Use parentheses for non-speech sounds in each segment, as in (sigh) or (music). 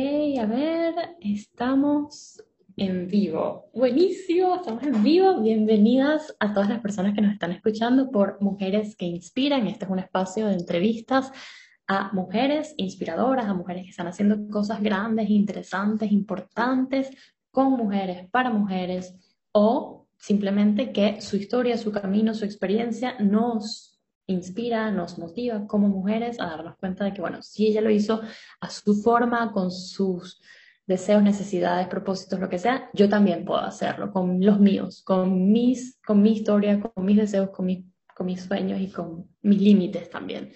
a ver, estamos en vivo. Buenísimo, estamos en vivo. Bienvenidas a todas las personas que nos están escuchando por Mujeres que Inspiran. Este es un espacio de entrevistas a mujeres inspiradoras, a mujeres que están haciendo cosas grandes, interesantes, importantes, con mujeres, para mujeres, o simplemente que su historia, su camino, su experiencia nos inspira, nos motiva como mujeres a darnos cuenta de que, bueno, si ella lo hizo a su forma, con sus deseos, necesidades, propósitos, lo que sea, yo también puedo hacerlo con los míos, con, mis, con mi historia, con mis deseos, con, con mis sueños y con mis límites también.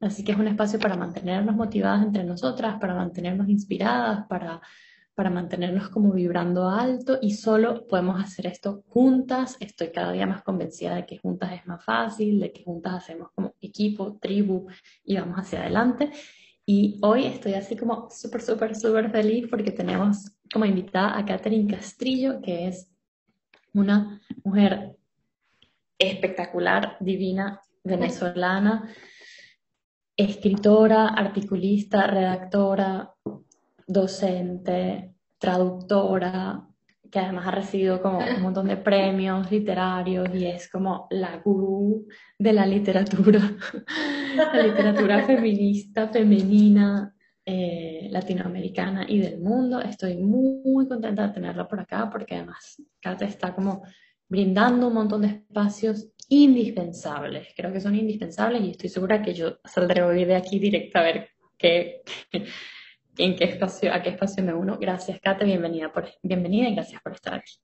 Así que es un espacio para mantenernos motivadas entre nosotras, para mantenernos inspiradas, para para mantenernos como vibrando alto y solo podemos hacer esto juntas. Estoy cada día más convencida de que juntas es más fácil, de que juntas hacemos como equipo, tribu y vamos hacia adelante. Y hoy estoy así como súper, súper, súper feliz porque tenemos como invitada a Catherine Castrillo, que es una mujer espectacular, divina, venezolana, escritora, articulista, redactora, docente, traductora, que además ha recibido como un montón de premios literarios y es como la gurú de la literatura, (laughs) la literatura feminista, femenina, eh, latinoamericana y del mundo. Estoy muy, contenta de tenerla por acá porque además Kate está como brindando un montón de espacios indispensables. Creo que son indispensables y estoy segura que yo saldré hoy de aquí directa a ver qué, en qué espacio, a qué espacio me uno. Gracias, Kate, bienvenida, por, bienvenida y gracias por estar aquí.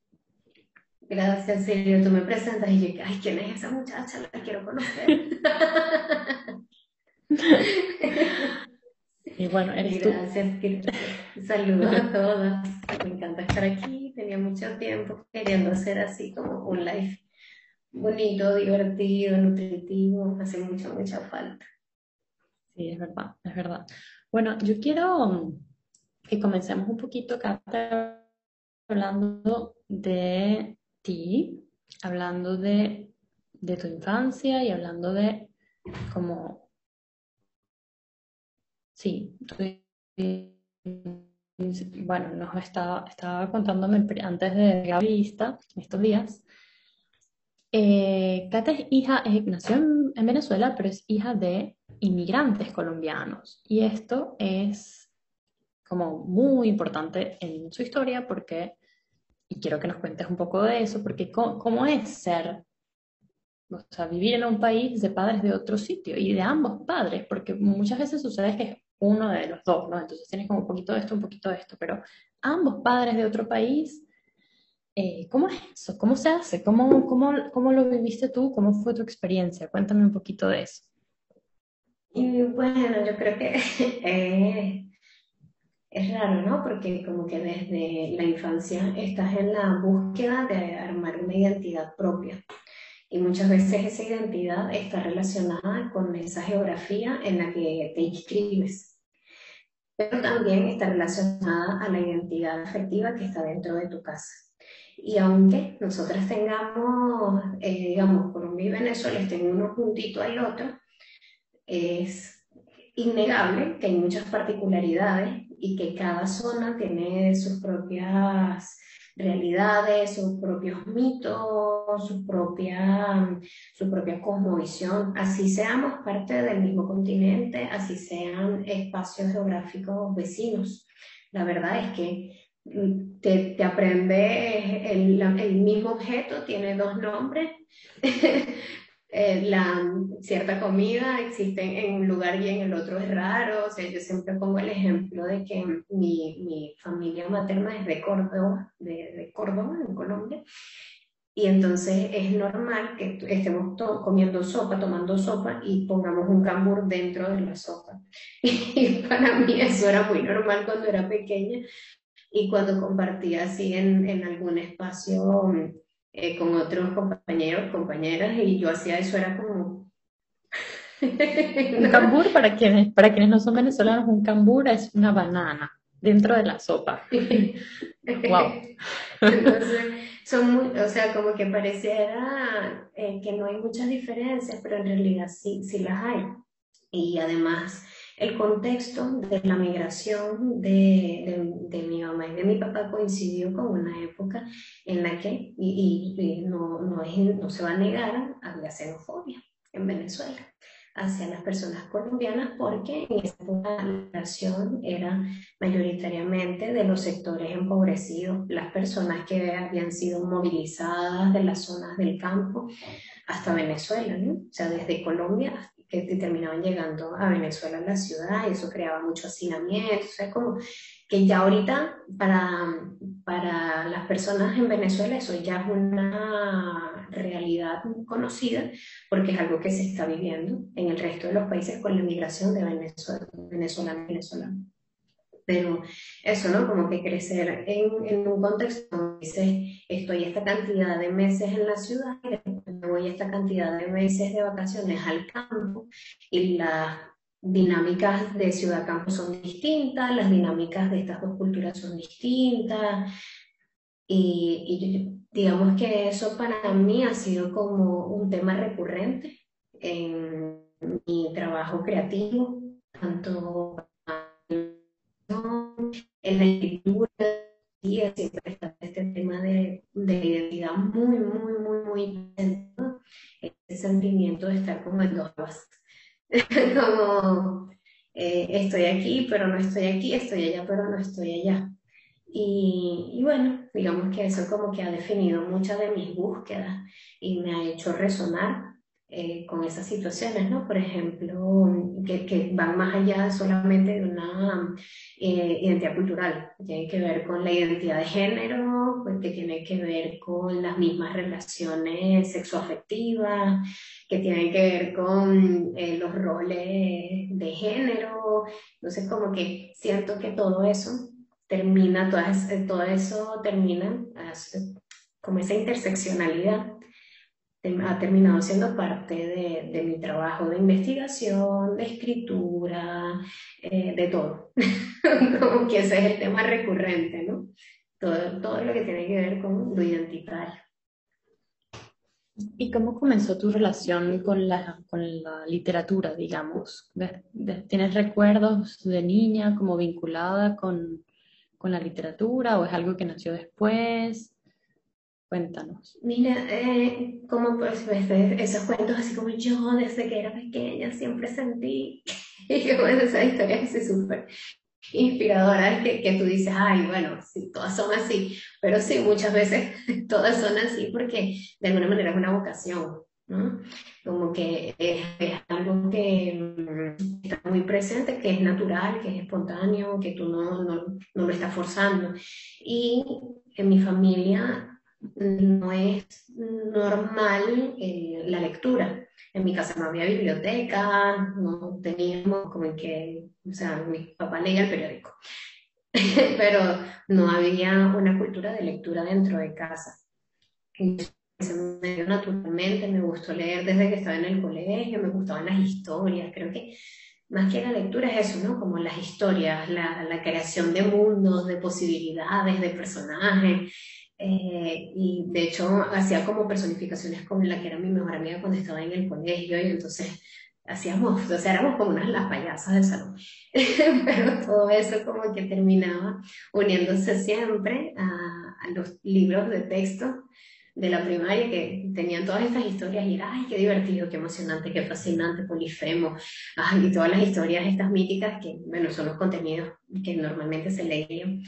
Gracias, Silvia. Tú me presentas y yo, ay, ¿quién es esa muchacha? La quiero conocer. (laughs) y bueno, eres Gracias, tú. Saludos a todas. Me encanta estar aquí. Tenía mucho tiempo queriendo hacer así como un live bonito, divertido, nutritivo. Hace mucha, mucha falta. Sí, es verdad, es verdad. Bueno, yo quiero mm, que comencemos un poquito, Cata, hablando de ti, hablando de, tu infancia y hablando de cómo, sí, bueno, nos estaba, estaba contándome antes de la vista, estos días. Eh, es hija, nació en Venezuela, pero es hija de inmigrantes colombianos. Y esto es como muy importante en su historia porque, y quiero que nos cuentes un poco de eso, porque cómo, es ser, o sea, vivir en un país de padres de otro sitio y de ambos padres, porque muchas veces sucede que es uno de los dos, ¿no? Entonces tienes como un poquito de esto, un poquito de esto, pero ambos padres de otro país, eh, ¿cómo es eso? ¿Cómo se hace? ¿Cómo, cómo, ¿Cómo lo viviste tú? ¿Cómo fue tu experiencia? Cuéntame un poquito de eso. Y bueno, yo creo que (laughs) es raro, ¿no? Porque como que desde la infancia estás en la búsqueda de armar una identidad propia. Y muchas veces esa identidad está relacionada con esa geografía en la que te inscribes. Pero también está relacionada a la identidad afectiva que está dentro de tu casa. Y aunque nosotras tengamos, eh, digamos, Colombia y Venezuela estén uno juntito al otro, es innegable que hay muchas particularidades y que cada zona tiene sus propias realidades, sus propios mitos, su propia, su propia cosmovisión, así seamos parte del mismo continente, así sean espacios geográficos vecinos. La verdad es que te, te aprendes el, el mismo objeto, tiene dos nombres, (laughs) Eh, la cierta comida existe en un lugar y en el otro es raro. O sea, yo siempre pongo el ejemplo de que mi, mi familia materna es de Córdoba, de, de, Córdoba, en Colombia. Y entonces es normal que estemos comiendo sopa, tomando sopa y pongamos un cambur dentro de la sopa. (laughs) Y para mí eso era muy normal cuando era pequeña y cuando compartía así en, en algún espacio eh, con otros compañeros, compañeras, y yo hacía eso, era como... (laughs) un cambur, para quienes, para quienes no son venezolanos, un cambur es una banana dentro de la sopa. (laughs) wow. Entonces, son muy, o sea, como que pareciera eh, que no hay muchas diferencias, pero en realidad sí, sí las hay. Y además, el contexto de la migración de, de, mi mamá y de mi papá coincidió con una época en la que, y, no, no, no se va a negar, había xenofobia en Venezuela hacia las personas colombianas porque en esa la migración era mayoritariamente de los sectores empobrecidos, las personas que habían sido movilizadas de las zonas del campo hasta Venezuela, ¿no? o sea, desde Colombia que terminaban llegando a Venezuela, en la ciudad, y eso creaba mucho hacinamiento, o sea, como que ya ahorita para, para las personas en Venezuela eso ya es una realidad conocida, porque es algo que se está viviendo en el resto de los países con la inmigración de Venezuela, venezolano venezolano. Pero eso, ¿no? Como que crecer en, en un contexto donde dices, estoy esta cantidad de meses en la ciudad y me voy esta cantidad de meses de vacaciones al campo y las dinámicas de ciudad-campo son distintas, las dinámicas de estas dos culturas son distintas. Y, y, digamos que eso para mí ha sido como un tema recurrente en mi trabajo creativo, tanto en la escritura, y siempre está este tema de, de, identidad muy, muy, muy, muy presente, este sentimiento de estar como en dos (laughs) como eh, estoy aquí, pero no estoy aquí, estoy allá, pero no estoy allá. Y, y, bueno, digamos que eso como que ha definido muchas de mis búsquedas y me ha hecho resonar eh, con esas situaciones, ¿no? Por ejemplo, que, que van más allá solamente de una eh, identidad cultural, tiene que ver con la identidad de género, pues, que tiene que ver con las mismas relaciones sexoafectivas, que tiene que ver con eh, los roles de género. Entonces, como que siento que todo eso termina, todo eso termina como esa interseccionalidad ha terminado siendo parte de, de, mi trabajo de investigación, de escritura, eh, de todo. (laughs) Como que ese es el tema recurrente, ¿no? Todo, todo lo que tiene que ver con lo identitario. ¿Y cómo comenzó tu relación con la, con la literatura, digamos? ¿Tienes recuerdos de niña como vinculada con, con la literatura o es algo que nació después? Cuéntanos. Mira, eh, como pues, esos cuentos así como yo desde que era pequeña siempre sentí, (laughs) y como esa historia es súper inspiradora, que, que tú dices, ay, bueno, sí, todas son así, pero sí, muchas veces (laughs) todas son así porque de alguna manera es una vocación, ¿no? Como que es, es, algo que mm, está muy presente, que es natural, que es espontáneo, que tú no, no, no lo estás forzando. Y en mi familia no es normal eh, la lectura. En mi casa no había biblioteca, no teníamos como que, o sea, mi papá leía el periódico, (laughs) pero no había una cultura de lectura dentro de casa. se me dio naturalmente, me gustó leer desde que estaba en el colegio, me gustaban las historias, creo que más que la lectura es eso, ¿no? Como las historias, la creación de mundos, de posibilidades, de personajes. Eh, y de hecho hacía como personificaciones con la que era mi mejor amiga cuando estaba en el colegio y entonces hacíamos, o sea, éramos como unas las payasas del salón. (laughs) Pero todo eso como que terminaba uniéndose siempre a, a, los libros de texto de la primaria que tenían todas estas historias y era, ay, qué divertido, qué emocionante, qué fascinante, Polifemo, ay, y todas las historias estas míticas que, bueno, son los contenidos que normalmente se leían.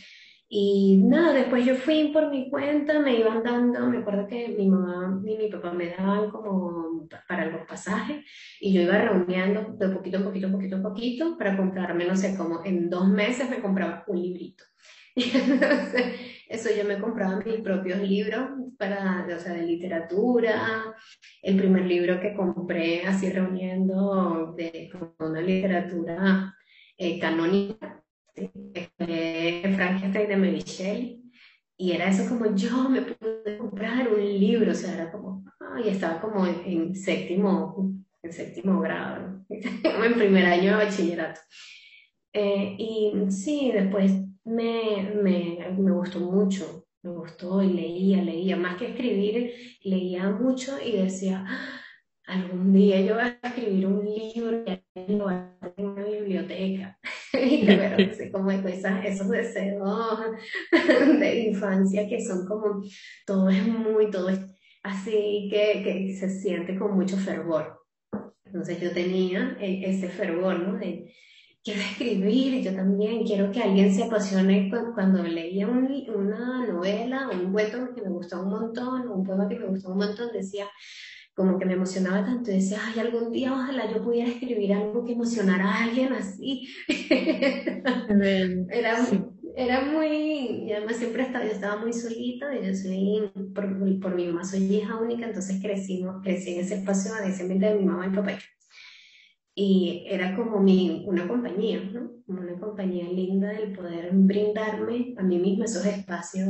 Y nada, después yo fui por mi cuenta, me iban dando, me acuerdo que mi mamá y mi papá me daban como para los pasajes y yo iba reuniendo de poquito en poquito, poquito a poquito para comprarme, no sé, como en dos meses me compraba un librito. (laughs) Y entonces, eso yo me compraba mis propios libros para, o sea, de literatura. El primer libro que compré así reuniendo de una literatura eh, canónica este, Frankenstein de Mary y era eso como yo me pude comprar un libro, o sea, era como, y estaba como en, séptimo, en séptimo grado, (laughs) en primer año de bachillerato. Eh, y sí, después me, me, me gustó mucho, me gustó y leía, leía, más que escribir, leía mucho y decía, algún día yo voy a escribir un libro y lo voy a tener en una biblioteca. (laughs) (laughs) y te como esas, esos deseos (laughs) de infancia que son como, todo es muy, todo es así que, que se siente con mucho fervor. Entonces yo tenía e, ese fervor, ¿no? De, quiero escribir, yo también quiero que alguien se apasione cuando, leía una novela un cuento que me gustó un montón, un poema que me gustó un montón, decía, como que me emocionaba tanto, decía, ay, algún día ojalá yo pudiera escribir algo que emocionara a alguien así. (laughs) era, era muy, y además siempre estaba, yo estaba muy solita, y yo soy, por, por mi mamá soy hija única, entonces crecimos, crecí en ese espacio de de mi mamá y papá. Y era como mi, una compañía, ¿no? Una compañía linda del poder brindarme a mí misma esos espacios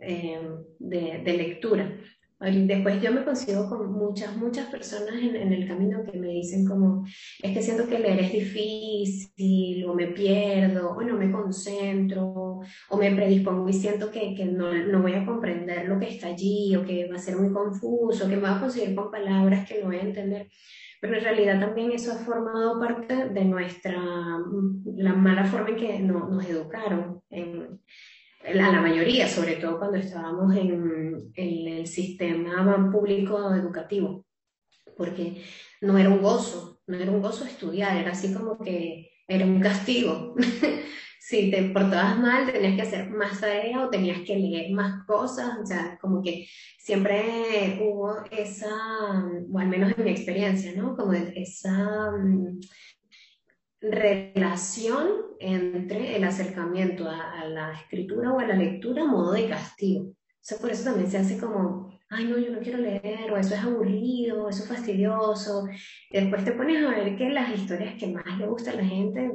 eh, de, de lectura. Después yo me consigo con muchas, muchas personas en, en, el camino que me dicen como, es que siento que leer es difícil, o me pierdo, o no me concentro, o me predispongo y siento que, que no, no, voy a comprender lo que está allí, o que va a ser muy confuso, que me va a conseguir con palabras que no voy a entender. Pero en realidad también eso ha formado parte de nuestra, la mala forma en que no, nos educaron. En, a la mayoría, sobre todo cuando estábamos en, en, el sistema público educativo, porque no era un gozo, no era un gozo estudiar, era así como que era un castigo. (laughs) si te portabas mal, tenías que hacer más tarea o tenías que leer más cosas, o sea, como que siempre hubo esa, o al menos en mi experiencia, ¿no? Como esa relación entre el acercamiento a, la escritura o a la lectura a modo de castigo. O sea, por eso también se hace como, ay, no, yo no quiero leer, o eso es aburrido, eso es fastidioso. Y después te pones a ver que las historias que más le gustan a la gente,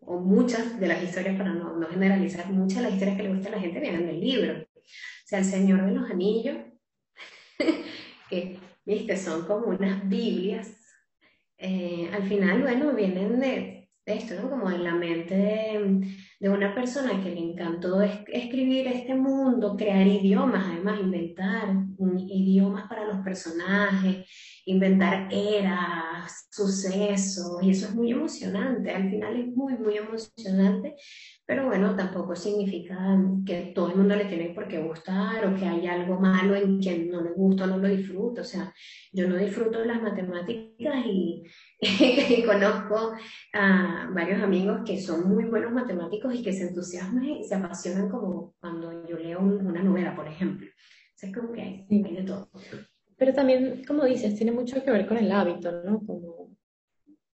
o muchas de las historias, para no, no generalizar, muchas de las historias que le gustan a la gente vienen del libro. O sea, El Señor de los Anillos, (laughs) que, viste, son como unas Biblias eh, al final, bueno, vienen de, esto, ¿no? Como en la mente de, una persona que le encantó escribir este mundo, crear idiomas, además inventar idiomas para los personajes, inventar eras, sucesos, y eso es muy emocionante, al final es muy, muy emocionante, pero bueno, tampoco significa que todo el mundo le tiene por qué gustar o que hay algo malo en quien no le gusta o no lo disfruta. O sea, yo no disfruto de las matemáticas y, (laughs) conozco a varios amigos que son muy buenos matemáticos y que se entusiasman y se apasionan como cuando yo leo una novela, por ejemplo. O sea, es como que hay, hay de todo. Pero también, como dices, tiene mucho que ver con el hábito, ¿no? Como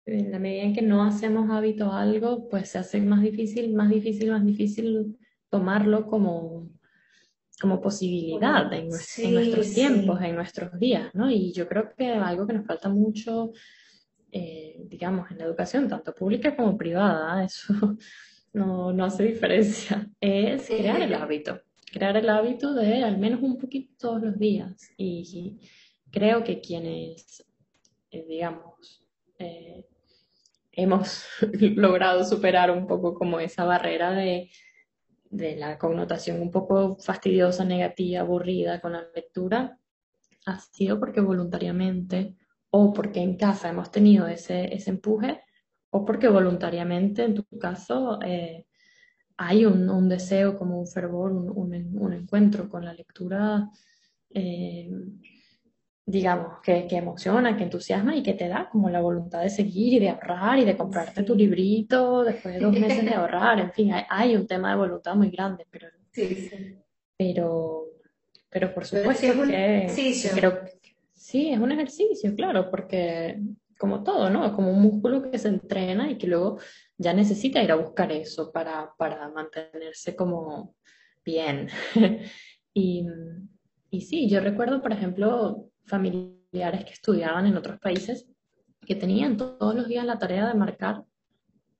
en la medida en que no hacemos hábito algo, pues se hace más difícil, más difícil, más difícil tomarlo como, como posibilidad en, nuestros tiempos, en nuestros días, ¿no? Y yo creo que algo que nos falta mucho, eh, digamos, en la educación, tanto pública como privada, eso (laughs) no, no hace diferencia, es crear el hábito, crear el hábito de al menos un poquito todos los días. Y, creo que quienes, eh, digamos, eh, hemos (laughs) logrado superar un poco como esa barrera de, de la connotación un poco fastidiosa, negativa, aburrida con la lectura, ha sido porque voluntariamente o porque en casa hemos tenido ese, ese empuje o porque voluntariamente, en tu caso, eh, hay un, un, deseo, como un fervor, un, un, encuentro con la lectura eh, digamos, que, que, emociona, que entusiasma y que te da como la voluntad de seguir y de ahorrar y de comprarte tu librito después de dos (laughs) meses de ahorrar. En fin, hay, un tema de voluntad muy grande, pero, sí, pero, pero por supuesto es un que creo sí, es un ejercicio, claro, porque como todo, ¿no? Es como un músculo que se entrena y que luego ya necesita ir a buscar eso para, para mantenerse como bien. (laughs) y, y sí, yo recuerdo, por ejemplo, familiares que estudiaban en otros países que tenían todos los días la tarea de marcar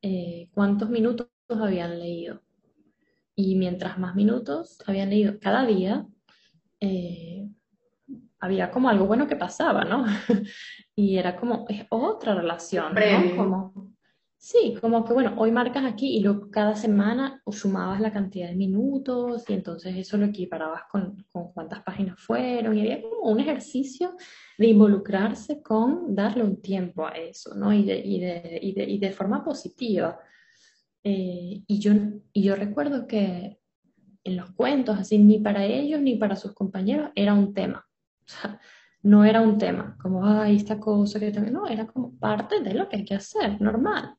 eh, cuántos minutos habían leído. Y mientras más minutos habían leído cada día, eh, había como algo bueno que pasaba, ¿no? (laughs) y era como, es otra relación, ¿no? Como, Sí, como que bueno, hoy marcas aquí y luego cada semana sumabas la cantidad de minutos y entonces eso lo equiparabas con, con cuántas páginas fueron y había como un ejercicio de involucrarse con darle un tiempo a eso, ¿no? Y de, y de, y de, y de forma positiva. Eh, y, yo, y yo recuerdo que en los cuentos, así, ni para ellos ni para sus compañeros era un tema. O sea, no era un tema, como, ay, esta cosa que también, no, era como parte de lo que hay que hacer, normal.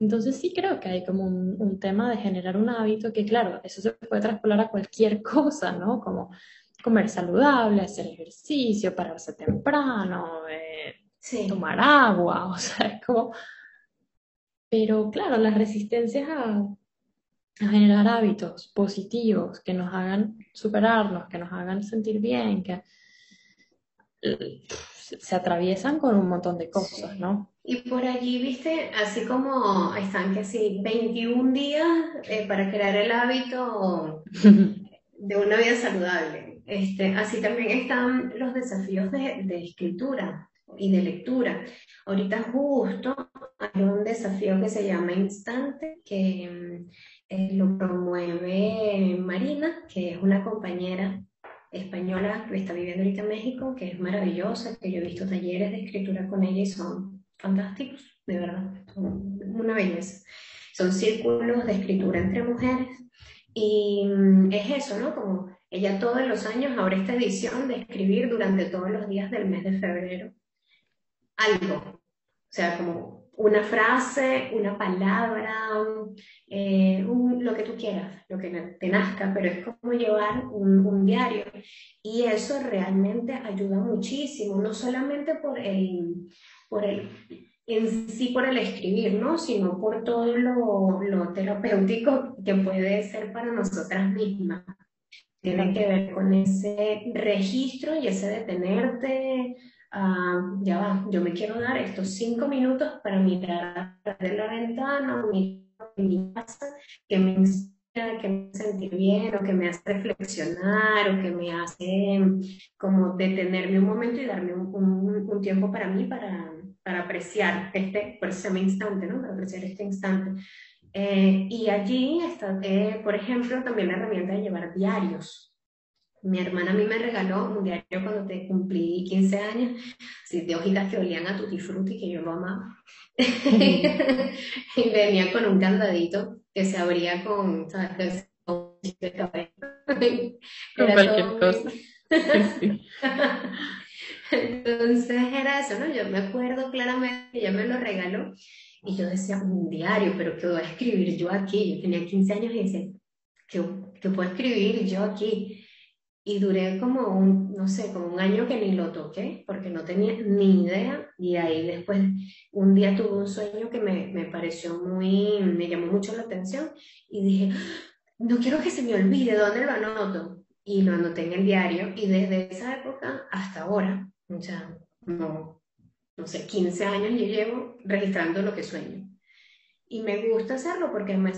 Entonces sí creo que hay como un, tema de generar un hábito que, claro, eso se puede traspolar a cualquier (laughs) cosa, ¿no? Como comer saludable, hacer ejercicio, pararse temprano, eh, tomar agua, (laughs) o sea, es como... Pero claro, las resistencias a, a generar hábitos positivos que nos hagan superarnos, que nos hagan sentir bien, que se atraviesan con un montón de cosas, ¿no? Y por allí, viste, así como están que sí, 21 días eh, para crear el hábito (laughs) de una vida saludable. Este, así también están los desafíos de, de escritura y de lectura. Ahorita justo hay un desafío que se llama Instante, que eh, lo promueve Marina, que es una compañera española que está viviendo ahorita en México, que es maravillosa, que yo he visto talleres de escritura con ella y son fantásticos, de verdad, son una belleza. Son círculos de escritura entre mujeres y mm, es eso, ¿no? Como ella todos los años abre esta edición de escribir durante todos los días del mes de febrero algo, o sea, como una frase, una palabra, eh, lo que tú quieras, lo que te nazca, pero es como llevar un, diario. Y eso realmente ayuda muchísimo, no solamente por el, por el, en sí por el escribir, ¿no? sino por todo lo, lo terapéutico que puede ser para nosotras mismas. Tiene que ver con ese registro y ese detenerte, Ah, ya va, yo me quiero dar estos cinco minutos para mirar a de la ventana, mirar mi casa, que me inspira, que me hace sentir bien, o que me hace reflexionar, o que me hace como detenerme un momento y darme un, un, tiempo para mí, para, para, apreciar este, por eso se llama instante, ¿no? Para apreciar este instante. Eh, y allí está, eh, por ejemplo, también la herramienta de llevar diarios. Mi hermana a mí me regaló un diario cuando te cumplí 15 años, así de hojitas que olían a tutti frutti, que yo lo amaba. (laughs) y venía con un candadito que se abría con, ¿sabes? (laughs) Con cualquier cosa. (laughs) Entonces era eso, ¿no? Yo me acuerdo claramente que ella me lo regaló y yo decía, un diario, pero ¿qué voy a escribir yo aquí? Yo tenía 15 años y decía, ¿qué, qué puedo escribir yo aquí? Y duré como un, no sé, como un año que ni lo toqué porque no tenía ni idea. Y ahí después un día tuve un sueño que me, me pareció muy, me llamó mucho la atención. Y dije, no quiero que se me olvide, ¿dónde lo anoto? Y lo anoté en el diario. Y desde esa época hasta ahora, o sea, no, no sé, 15 años yo llevo registrando lo que sueño. Y me gusta hacerlo porque me,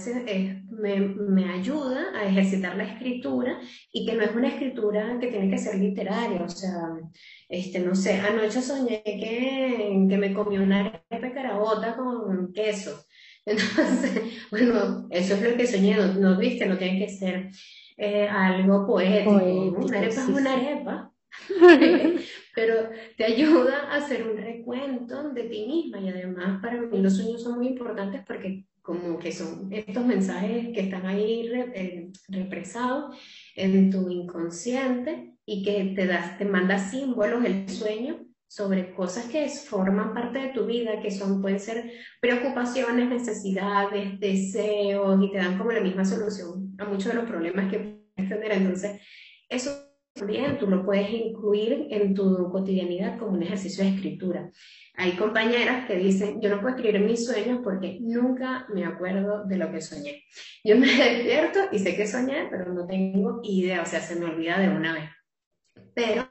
me, me, ayuda a ejercitar la escritura y que no es una escritura que tiene que ser literaria, o sea, este, no sé, anoche soñé que, que me comí una arepa carabota con queso. (laughs) Entonces, bueno, eso es lo que soñé, no, viste, no tiene que ser eh, algo poético. una arepa es una arepa. (laughs) pero te ayuda a hacer un recuento de ti misma y además para mí los sueños son muy importantes porque como que son estos mensajes que están ahí eh, represados en tu inconsciente y que te, das, te manda símbolos el sueño sobre cosas que forman parte de tu vida, que son, pueden ser preocupaciones, necesidades, deseos, y te dan como la misma solución a muchos de los problemas que puedes tener. Entonces, eso también tú lo puedes incluir en tu cotidianidad como un ejercicio de escritura. Hay compañeras que dicen, yo no puedo escribir mis sueños porque nunca me acuerdo de lo que soñé. Yo me (laughs) despierto y sé que soñé, pero no tengo idea, o sea, se me olvida de una vez. Pero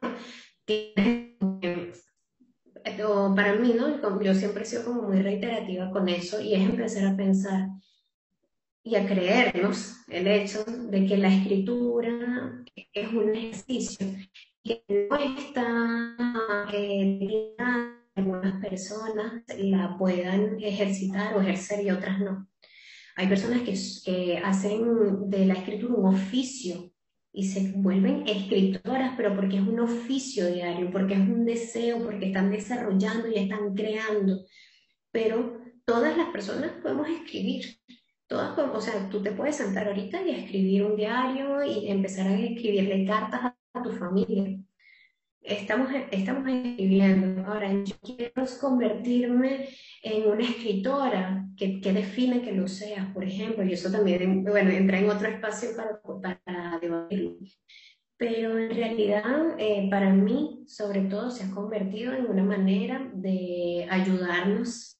para mí, ¿no? Yo siempre he sido como muy reiterativa con eso y es empezar a pensar, y a creernos el hecho de que la escritura es un ejercicio que no está eh, algunas personas la puedan ejercitar o ejercer y otras no. Hay personas que, que hacen de la escritura un oficio y se vuelven escritoras, pero porque es un oficio diario, porque es un deseo, porque están desarrollando y están creando. Pero todas las personas podemos escribir. Todas, o sea, tú te puedes sentar ahorita y escribir un diario y empezar a escribirle cartas a tu familia estamos, estamos escribiendo. Ahora, yo quiero convertirme en una escritora que, que, define que lo seas, por ejemplo, y eso también, bueno, entra en otro espacio para, para debatirlo. Pero en realidad, eh, para mí, sobre todo, se ha convertido en una manera de ayudarnos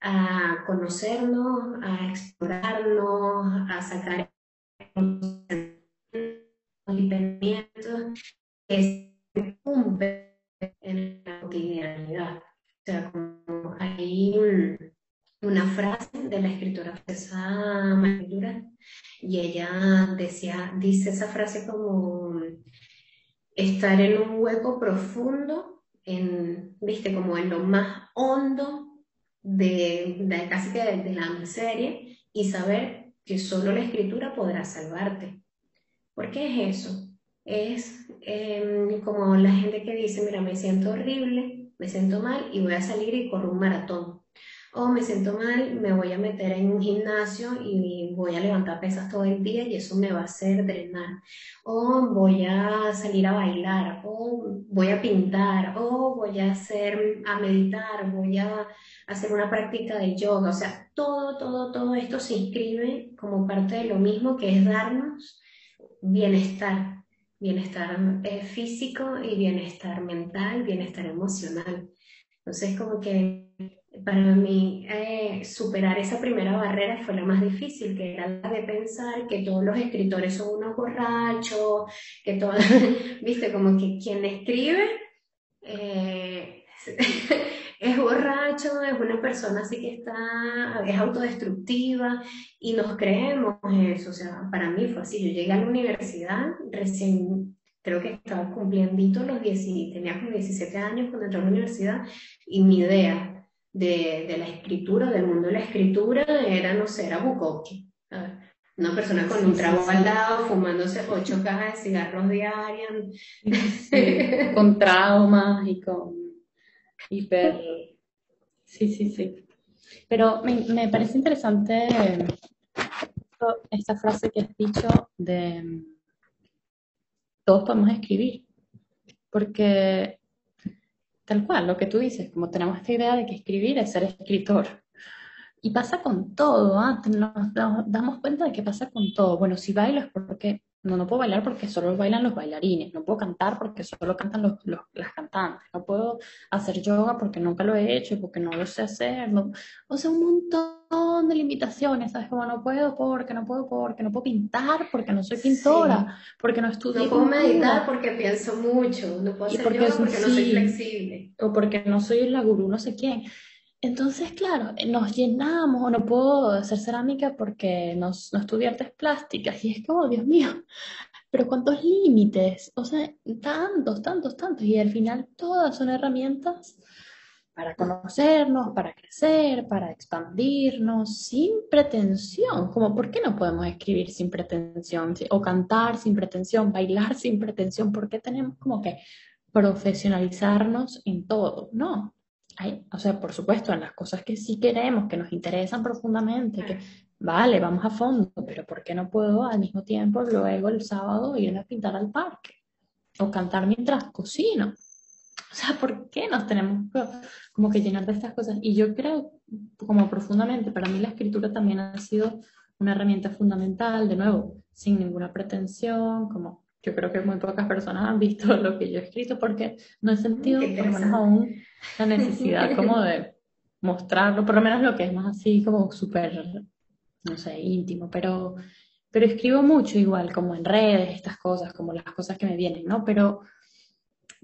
a conocernos, a explorarnos, a sacar pensamientos en la cotidianidad. O sea, como hay una frase de la escritora francesa María y ella decía, dice esa frase como estar en un hueco profundo, en, viste, como en lo más hondo de, casi que de, de la miseria y saber que solo la escritura podrá salvarte. ¿Por qué es eso? es em, como la gente que dice, mira, me siento horrible, me siento mal y voy a salir y corro un maratón. O me siento mal, me voy a meter en un gimnasio y voy a levantar pesas todo el día y eso me va a hacer drenar. O voy a salir a bailar, o voy a pintar, o voy a hacer, a meditar, voy a hacer una práctica de yoga. O sea, todo, todo, todo esto se inscribe como parte de lo mismo que es darnos bienestar bienestar eh, físico y bienestar mental, bienestar emocional. Entonces, como que para mí eh, superar esa primera barrera fue la más difícil, que era la de pensar que todos los escritores son unos borrachos, que todo, (laughs) viste, como que quien escribe eh, (laughs) es borracho, es una persona así que está, es autodestructiva y nos creemos eso. O sea, para mí fue así. Yo llegué a la universidad recién, creo que estaba cumpliendo los 10, tenía como 17 años cuando entré a la universidad y mi idea de, de la escritura, del mundo de la escritura, era, no sé, era Bukowski. Una persona con un trago al lado, fumándose ocho cajas de cigarros diarios. con traumas y con hiper... Sí, sí, sí. Pero me, me parece interesante esta frase que has dicho de todos podemos escribir, porque tal cual, lo que tú dices, como tenemos esta idea de que escribir es ser escritor. Y pasa con todo, ¿ah? nos, nos, damos cuenta de que pasa con todo. Bueno, si bailo es porque no, no puedo bailar porque solo bailan los bailarines, no puedo cantar porque solo cantan los, las cantantes, no puedo hacer yoga porque nunca lo he hecho y porque no lo sé hacer, o sea, un montón de limitaciones, ¿sabes? Como no puedo porque, no puedo porque, no puedo pintar porque no soy pintora, porque no estudio. No puedo meditar porque pienso mucho, no puedo hacer porque, yoga porque no soy flexible. O porque no soy la gurú, no sé quién. Entonces, claro, nos llenamos, o no puedo hacer cerámica porque no, no estudié artes plásticas, y es como, Dios mío, pero cuántos límites, o sea, tantos, tantos, tantos, y al final todas son herramientas para conocernos, para crecer, para expandirnos, sin pretensión, como ¿por qué no podemos escribir sin pretensión? O cantar sin pretensión, bailar (laughs) sin pretensión, ¿por qué tenemos como que profesionalizarnos en todo? No, o sea, por supuesto, en las cosas que sí queremos, que nos interesan profundamente, que vale, vamos a fondo, pero ¿por qué no puedo al mismo tiempo luego el sábado ir a pintar al parque? O cantar mientras cocino. O sea, ¿por qué nos tenemos como que llenar de estas cosas? Y yo creo, como profundamente, para mí la escritura también ha sido una herramienta fundamental, de nuevo, sin ninguna pretensión, como yo creo que muy pocas personas han visto (laughs) lo que yo he escrito porque no he sentido, por lo menos aún, la necesidad como de mostrarlo, por lo menos lo que es más así como súper, no sé, íntimo, pero, pero escribo mucho igual, como en redes, estas cosas, como las cosas que me vienen, ¿no? Pero,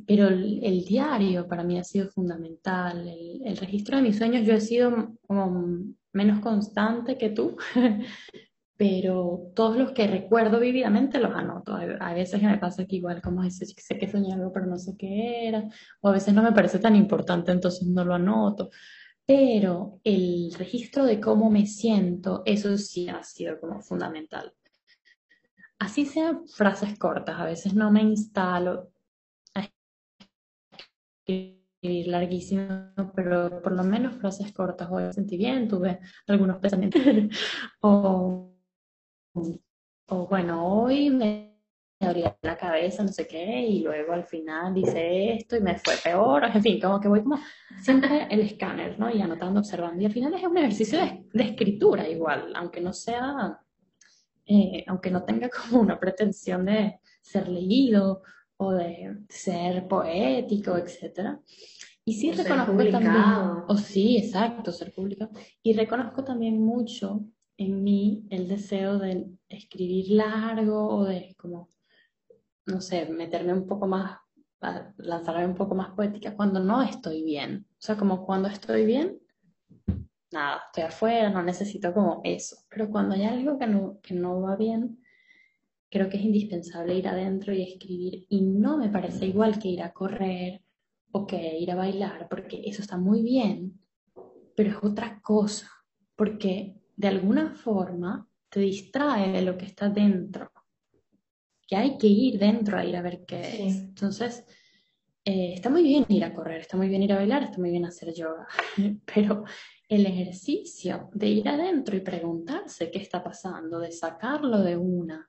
pero el, diario para mí ha sido fundamental, el, el registro de mis sueños, yo he sido como menos constante que tú, (laughs) pero todos los que recuerdo vividamente los anoto. A veces me pasa que igual como dice, sé que soñé algo, pero no sé qué era, o a veces no me parece tan importante, entonces no lo anoto. Pero el registro de cómo me siento, eso sí ha sido como fundamental. Así sean frases cortas, a veces no me instalo a escribir larguísimo, pero por lo menos frases cortas. Hoy me sentí bien, tuve algunos pensamientos. (laughs) o bueno, hoy me abría la cabeza, no sé qué, y luego al final dice esto y me fue peor, (laughs) en fin, como que voy como siempre el escáner, ¿no? Y anotando, observando, y al final es un ejercicio de, escritura igual, aunque no sea, eh, aunque no tenga (laughs) como una pretensión de ser leído o de ser poético, etcétera. Y sí reconozco también, o sí, exacto, ser público, y reconozco también mucho en mí el deseo de escribir largo o de como, no sé, meterme un poco más, lanzarme un poco más poética cuando no estoy bien. O sea, como cuando estoy bien, nada, estoy afuera, no necesito como eso. Pero cuando hay algo que no, que no va bien, creo que es indispensable ir adentro y escribir. Y no me parece igual que ir a correr o que ir a bailar, porque eso está muy bien, pero es otra cosa. Porque de alguna forma te distrae de lo que está dentro, que hay que ir dentro a ir a ver qué es. Entonces, eh, está muy bien ir a correr, está muy bien ir a bailar, está muy bien hacer yoga, (laughs) pero el ejercicio de ir adentro y preguntarse qué está pasando, de sacarlo de una,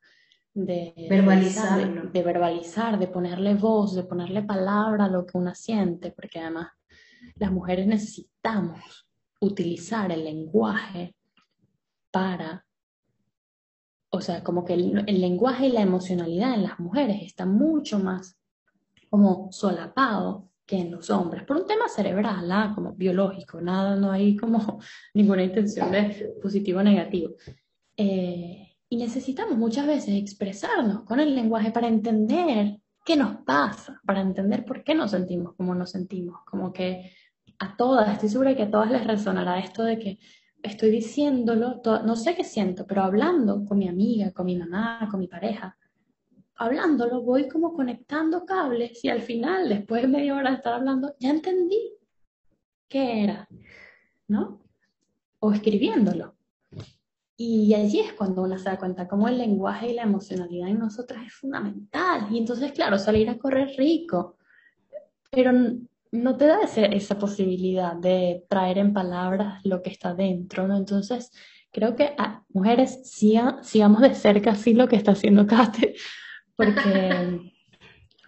de verbalizar, de, verbalizar, de ponerle voz, de ponerle palabra a lo que una siente, porque además las mujeres necesitamos utilizar el lenguaje para, o sea, como que el, lenguaje y la emocionalidad en las mujeres está mucho más como solapado que en los hombres, por un tema cerebral, ¿ah? como biológico, nada, no hay como (laughs) ninguna intención de positivo o negativo. Eh, y necesitamos muchas veces expresarnos con el lenguaje para entender qué nos pasa, para entender por qué nos sentimos como nos sentimos, como que a todas, estoy segura que a todas les resonará esto de que estoy diciéndolo, no sé qué siento, pero hablando con mi amiga, con mi mamá, con mi pareja, hablándolo voy como conectando cables y al final, después de media hora de estar hablando, ya entendí qué era, ¿no? O escribiéndolo. Y allí es cuando uno se da cuenta cómo el lenguaje y la emocionalidad en nosotras es fundamental. Y entonces, claro, salir a correr rico, pero no te da esa posibilidad de traer en palabras lo que está dentro, ¿no? Entonces, creo que a mujeres sigamos de cerca así lo que está haciendo (laughs) Kate, porque,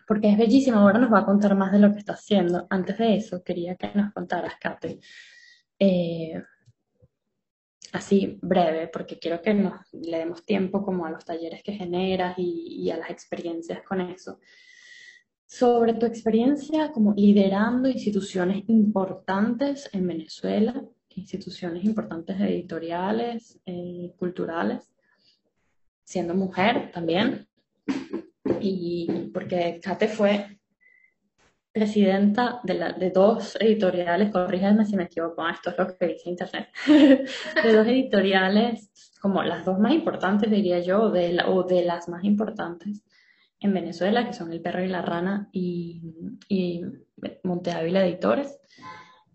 porque es bellísimo. Ahora nos va a contar más de lo que está haciendo. Antes de eso, quería que nos contaras, Kate, eh, así breve, porque quiero que nos le demos tiempo como a los talleres que generas y a las experiencias con eso sobre tu experiencia como liderando instituciones importantes en Venezuela, instituciones importantes editoriales, eh, culturales, siendo mujer también, y porque Kate fue presidenta de, la, de dos editoriales, corrígeme si me equivoco, esto es lo que dice Internet, (laughs) de dos editoriales, como las dos más importantes, diría yo, o de las más importantes en Venezuela, que son El Perro y la Rana y, y Monte Ávila Editores.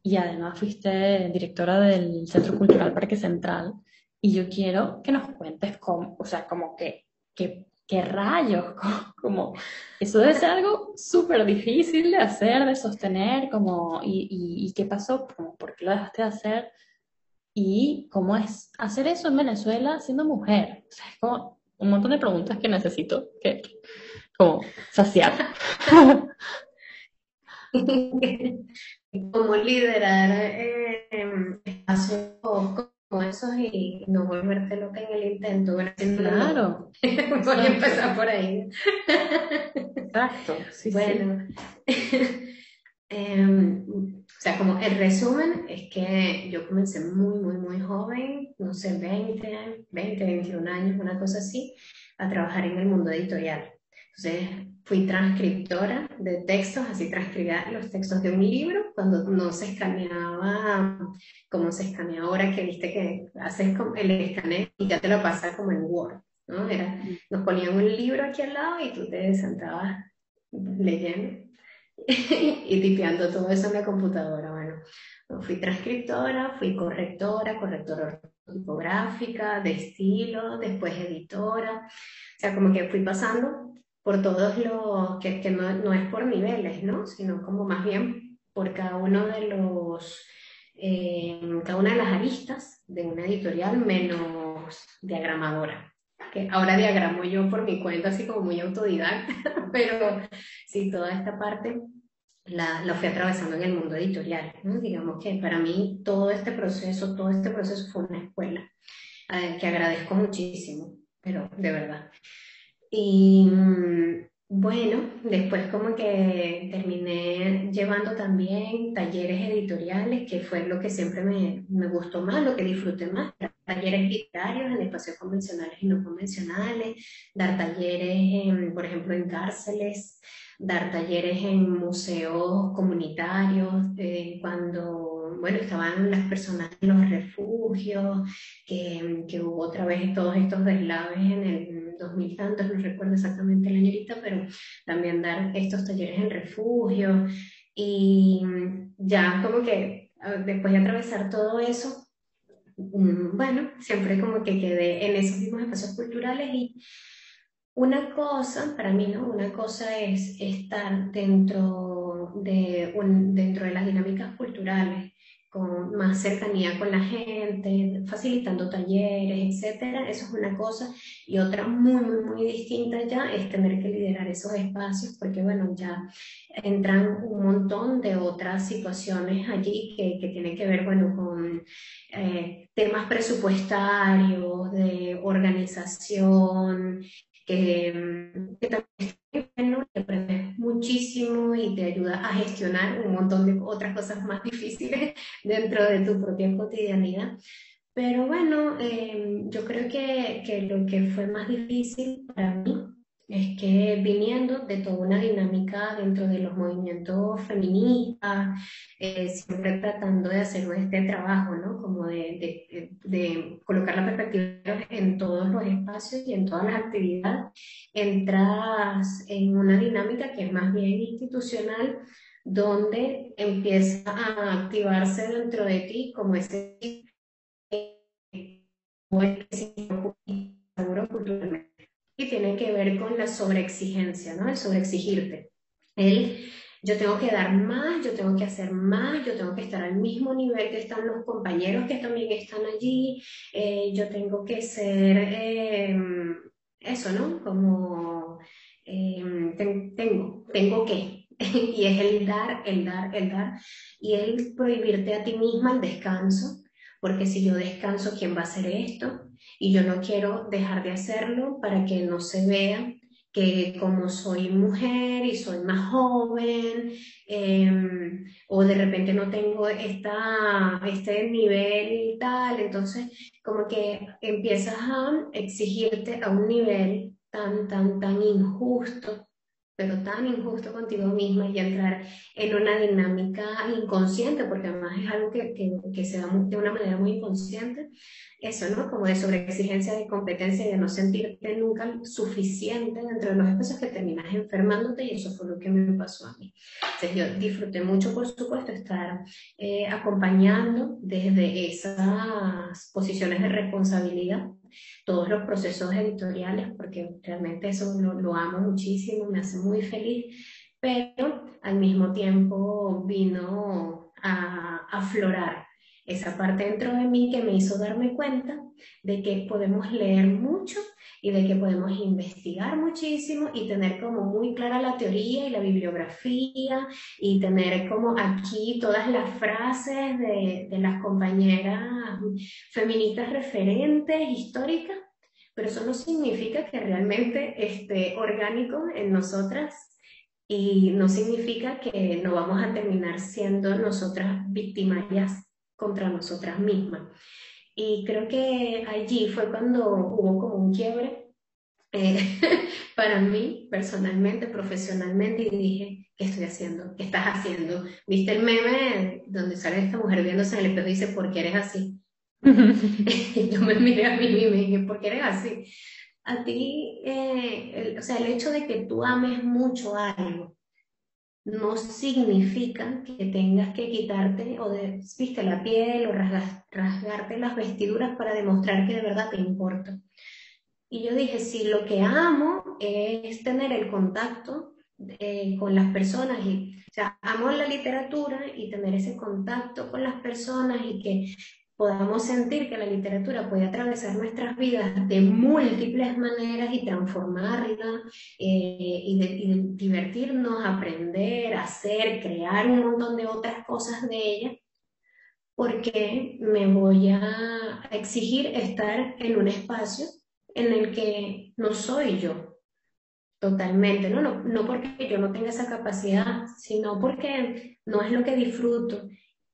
Y además fuiste directora del Centro Cultural Parque Central. Y yo quiero que nos cuentes cómo, o sea, como que, que qué rayos, (laughs) como, eso debe ser algo súper difícil de hacer, de sostener, como, y, y, qué pasó, como, por qué lo dejaste de hacer, y cómo es hacer eso en Venezuela siendo mujer. O sea, es como un montón de preguntas que necesito que, como saciar. (laughs) como liderar eh, espacios como esos y no volverte loca en el intento. claro. (laughs) Voy a empezar por ahí. Exacto. bueno. (laughs) Em, o sea, como el resumen es que yo comencé muy, muy, muy joven, no sé, 20, 20, 21 años, una cosa así, a trabajar en el mundo editorial. Entonces, fui transcriptora de textos, así transcribía los textos de un libro cuando no se escaneaba como se escanea ahora, que viste que haces el escaneo y ya te lo pasa como en Word, ¿no? Era, nos ponían un libro aquí al lado y tú te sentabas leyendo (laughs) y tipeando todo eso en la computadora. Bueno, fui transcriptora, fui correctora, correctora tipográfica, de estilo, después editora. O sea, como que fui pasando por todos los, que, que no, no, es por niveles, ¿no? Sino como más bien por cada uno de los, eh, cada una de las aristas de una editorial menos diagramadora. Que ahora diagramo yo por mi cuenta, así como muy autodidacta, (laughs) pero sí, toda esta parte la, la, fui atravesando en el mundo editorial. ¿no? Digamos que para mí todo este proceso, todo este proceso fue una escuela eh, que agradezco muchísimo, pero de verdad. Y mm, bueno, después como que terminé llevando también talleres editoriales, que fue lo que siempre me, me gustó más, lo que disfruté más, talleres literarios en espacios convencionales y no convencionales, dar talleres, por ejemplo, en cárceles, dar talleres en museos comunitarios, eh, cuando, bueno, estaban las personas en los refugios, que, que, hubo otra vez todos estos deslaves en el 2000 tantos, no recuerdo exactamente la añorita, pero también dar estos talleres en refugios y ya como que después de atravesar todo eso, mm, bueno, siempre como que quedé en esos mismos espacios culturales y una cosa, para mí, ¿no? Una cosa es estar dentro de, dentro de las dinámicas culturales, con más cercanía con la gente, facilitando talleres, etcétera. Eso es una cosa. Y otra muy, muy, muy distinta ya es tener que liderar esos espacios, porque, bueno, ya entran un montón de otras situaciones allí que, que tienen que ver, bueno, con eh, temas presupuestarios, de organización, que, también te aprendes muchísimo y te ayuda a gestionar un montón de otras cosas más (laughs) difíciles dentro de tu propia cotidianidad. Pero bueno, eh, yo creo que, que lo que fue más difícil para mí es que viniendo de toda una dinámica dentro de los movimientos feministas, eh, siempre tratando de hacer este trabajo, ¿no? Como de, de, colocar la perspectiva en todos los espacios y en todas las actividades, entras en una dinámica que es más bien institucional, donde empieza a activarse dentro de ti como ese seguro culturalmente y tiene que ver con la sobreexigencia, ¿no? El sobreexigirte. El yo tengo que dar más, yo tengo que hacer más, yo tengo que estar al mismo nivel que están los compañeros que también están allí, eh, yo tengo que ser em, eso, ¿no? Como em, tengo, tengo que, (laughs) y es el dar, el dar, el dar, y el prohibirte a ti misma el descanso, porque si yo descanso, ¿quién va a hacer esto? Y yo no quiero dejar de hacerlo para que no se vea que como soy mujer y soy más joven, em, o de repente no tengo esta, este nivel y tal, entonces como que empiezas a exigirte a un nivel tan, tan, tan injusto pero tan injusto contigo misma y entrar en una dinámica inconsciente, porque además es algo que, que, que, se da de una manera muy inconsciente, eso, ¿no? Como de sobreexigencia de competencia de no sentirte nunca suficiente dentro de los espacios que terminas enfermándote y eso fue lo que me pasó a mí. Entonces yo disfruté mucho, por supuesto, estar eh, acompañando desde esas posiciones de responsabilidad todos los procesos editoriales, porque realmente eso lo, amo muchísimo, me hace muy feliz, pero al mismo tiempo vino a aflorar. Esa parte dentro de mí que me hizo darme cuenta de que podemos leer mucho y de que podemos investigar muchísimo y tener como muy clara la teoría y la bibliografía y tener como aquí todas las frases de, de las compañeras feministas referentes, históricas, pero eso no significa que realmente esté orgánico en nosotras y no significa que no vamos a terminar siendo nosotras victimarias contra nosotras mismas. Y creo que allí fue cuando hubo como un quiebre eh, (laughs) para mí, personalmente, profesionalmente, y dije, ¿qué estoy haciendo? ¿Qué estás haciendo? ¿Viste el meme donde sale esta mujer viéndose en el espejo y dice, ¿por qué eres así? (laughs) yo me miré a mí y dije, ¿por qué eres así? A ti, eh, o sea, el hecho de que tú ames mucho algo no significa que tengas que quitarte o de, viste la piel o rasgarte las vestiduras para demostrar que de verdad te importa. Y yo dije, si lo que amo es tener el contacto eh, con las personas, y, o sea, amo la literatura y tener ese contacto con las personas y que podamos sentir que la literatura puede atravesar nuestras vidas de múltiples maneras y transformarla eh, y, y, divertirnos, aprender, hacer, crear un montón de otras cosas de ella, porque me voy a exigir estar en un espacio en el que no soy yo totalmente, ¿no? No, no porque yo no tenga esa capacidad, sino porque no es lo que disfruto.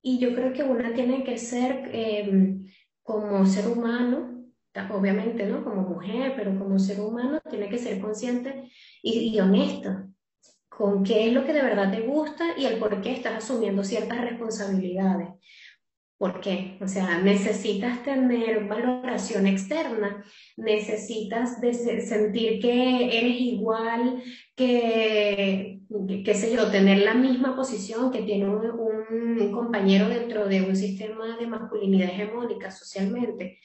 Y yo creo que una tiene que ser em, como ser humano, obviamente, ¿no? Como mujer, pero como ser humano tiene que ser consciente y, y honesta con qué es lo que de verdad te gusta y el por qué estás asumiendo ciertas responsabilidades. ¿Por qué? O sea, necesitas tener valoración externa, necesitas sentir que eres igual, que, qué sé yo, tener la misma posición que tiene un, compañero dentro de un sistema de masculinidad hegemónica socialmente.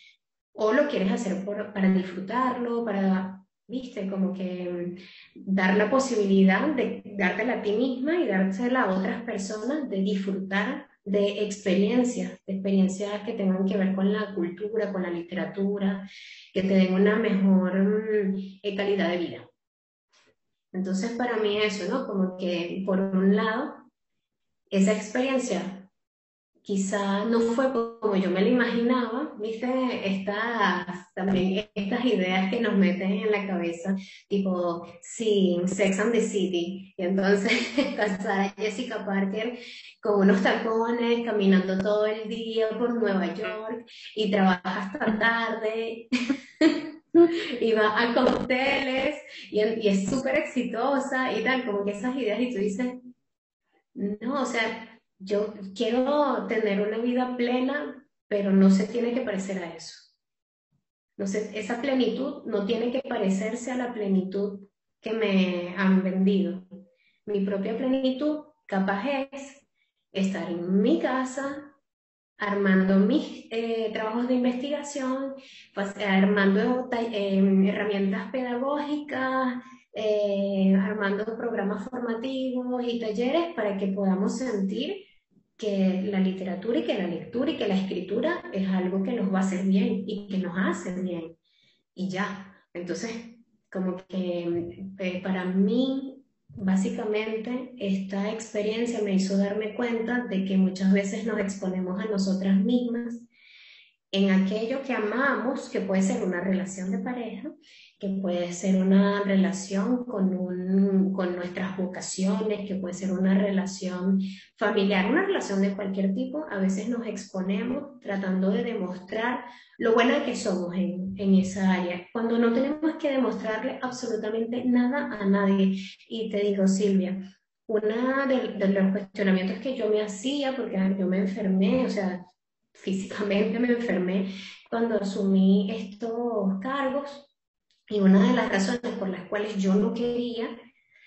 O lo quieres hacer para disfrutarlo, para, viste, como que dar la posibilidad de dártela a ti misma y dársela a otras personas, de disfrutar de experiencias, de experiencias que tengan que ver con la cultura, con la literatura, que te den una mejor mm, eh, calidad de vida. Entonces, para mí eso, ¿no? Como que, por un lado, esa experiencia quizá no fue como yo me lo imaginaba, viste, estas, también estas ideas que nos meten en la cabeza, tipo, sí, Sex and the City, y entonces (laughs) está Jessica Parker con unos tacones, caminando todo el día por Nueva York, y trabaja hasta tarde, (laughs) (laughs) y va a cócteles, y, y es súper exitosa, y tal, como que esas ideas, y tú dices, no, o sea, yo quiero tener una vida plena, pero no se tiene que parecer a eso. No esa plenitud no tiene que parecerse a la plenitud que me han vendido. Mi propia plenitud capaz es estar en mi casa, armando mis eh, trabajos de investigación, pues, armando eh, herramientas pedagógicas, eh, armando programas formativos y talleres para que podamos sentir que la literatura y que la lectura y que la escritura es algo que nos va a hacer bien y que nos hace bien. Y ya. Entonces, como que eh, para mí, básicamente, esta experiencia me hizo darme cuenta de que muchas veces nos exponemos a nosotras mismas en aquello que amamos, que puede ser una relación de pareja, que puede ser una relación con, un, con nuestras vocaciones, que puede ser una relación familiar, una relación de cualquier tipo, a veces nos exponemos tratando de demostrar lo buena que somos en, en esa área, cuando no tenemos que demostrarle absolutamente nada a nadie. Y te digo, Silvia, uno de, de los cuestionamientos que yo me hacía, porque yo me enfermé, o sea, físicamente me enfermé cuando asumí estos cargos y una de las razones por las cuales yo no quería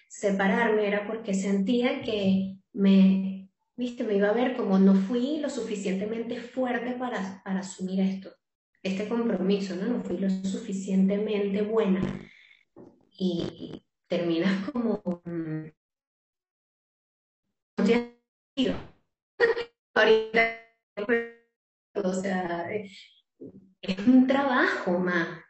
separarme era porque sentía que me, viste, me iba a ver como no fui lo suficientemente fuerte para, para asumir esto, este compromiso, ¿no? No fui lo suficientemente buena. Y, terminas como... Mm, (laughs) Ahorita, o sea, es un trabajo más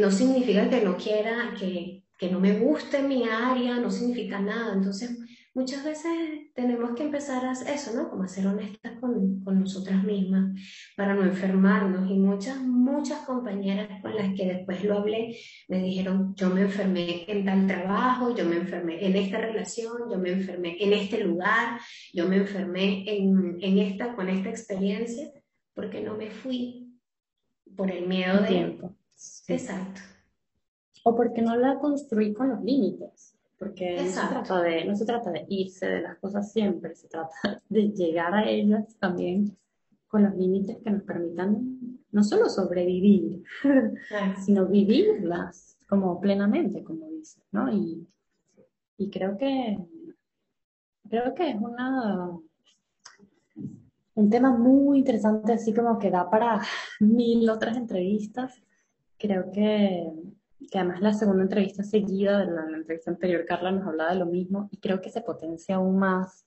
no significa que no quiera, que, que no me guste mi área, no significa nada. Entonces, muchas veces tenemos que empezar a hacer eso, ¿no? Como a ser honestas con, con, nosotras mismas para no enfermarnos. Y muchas, muchas compañeras con las que después lo hablé me dijeron, yo me enfermé en tal trabajo, yo me enfermé en esta relación, yo me enfermé en este lugar, yo me enfermé en, en esta, con esta experiencia, porque no me fui por el miedo de... Tiempo Exacto. o porque no la construí con los límites, porque no se, trata de, no se trata de irse de las cosas siempre, se trata (laughs) de llegar a ellas también con los límites que nos permitan no solo sobrevivir, (laughs) sino vivirlas como plenamente, como dices, ¿no? Y, y creo que creo que es una un tema muy interesante, así como que da para (laughs) mil otras entrevistas. Creo que, que además la segunda entrevista seguida de la, la, entrevista anterior, Carla nos hablaba de lo mismo y creo que se potencia aún más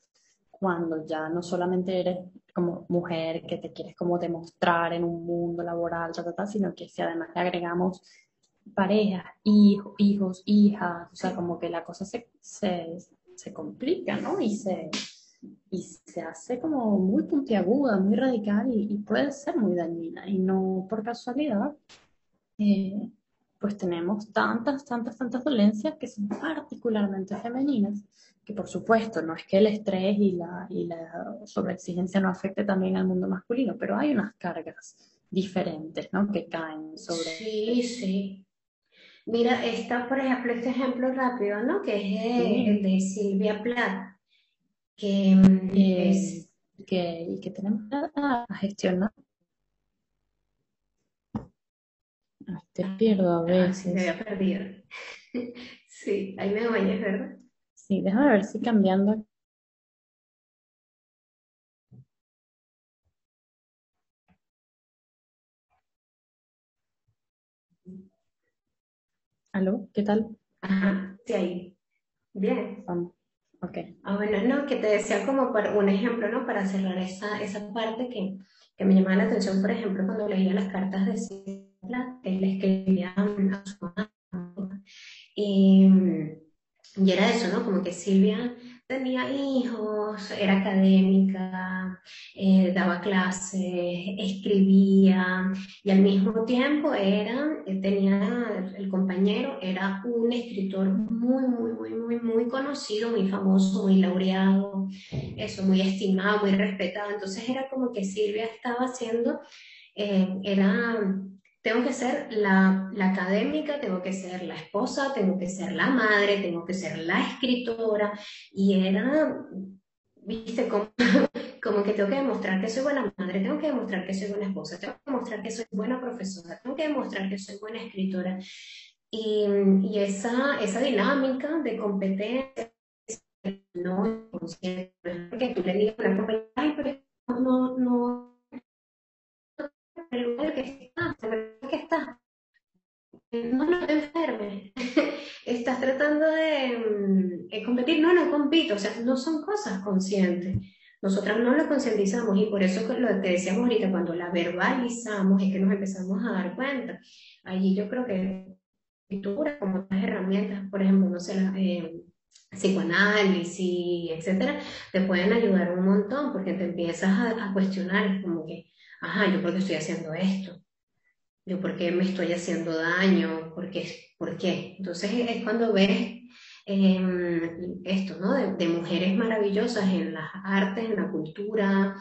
cuando ya no solamente eres como mujer que te quieres como demostrar en un mundo laboral, sino que si además le agregamos parejas, hijos, hijos, hijas, o sea, como que la cosa se, se, se complica, ¿no? Y se, y se hace como muy puntiaguda, muy radical y, puede ser muy dañina. Y no por casualidad, eh, pues tenemos tantas, tantas, tantas dolencias que son particularmente femeninas, que por supuesto no es que el estrés y la, y la sobreexigencia no afecte también al mundo masculino, pero hay unas cargas diferentes, ¿no? Que caen sobre... Sí, sí. Mira, está por ejemplo este ejemplo rápido, ¿no? Que es el de Silvia Plath, que eh, es... Que, que tenemos a gestionar Te pierdo a veces. Ah, sí, me había perdido. (laughs) sí, ahí me oyes, ¿verdad? Sí, déjame ver si cambiando. ¿Aló? ¿Qué tal? Ajá, sí, ahí. Bien. Vamos. Ok. Ah, bueno, no, que te decía como para un ejemplo, ¿no? Para cerrar esa, esa parte que, que me llamaba la atención, por ejemplo, cuando leía las cartas de él le escribía a su mamá. Y, y era eso, ¿no? Como que Silvia tenía hijos, era académica, eh, daba clases, escribía y al mismo tiempo era, eh, tenía, el compañero era un escritor muy, muy, muy, muy, muy conocido, muy famoso, muy laureado, eso, muy estimado, muy respetado. Entonces era como que Silvia estaba haciendo, eh, era tengo que ser la, académica, tengo que ser la esposa, tengo que ser la madre, tengo que ser la escritora. Y era, viste, como, como que tengo que demostrar que soy buena madre, tengo que demostrar que soy buena esposa, tengo que demostrar que soy buena profesora, tengo que demostrar que soy buena escritora. Y, y esa, esa dinámica de competencia no es consciente, porque tú le digas a una compañera, ay, pero no, no, el que está, que está. No, no te enfermes. (laughs) Estás tratando de mm, competir. No, no compito. O sea, no son cosas conscientes. Nosotras no lo concientizamos y por eso lo que decíamos ahorita, cuando la verbalizamos es que nos empezamos a dar cuenta. Allí yo creo que escritura, como otras herramientas, por ejemplo, no sé, eh, psicoanálisis, etcétera, te pueden ayudar un montón porque te empiezas a, a cuestionar, como que, ajá, yo por qué estoy haciendo esto, yo por qué me estoy haciendo daño, por qué, por qué. Entonces es cuando ves em, esto, ¿no? De, mujeres maravillosas en las artes, en la cultura,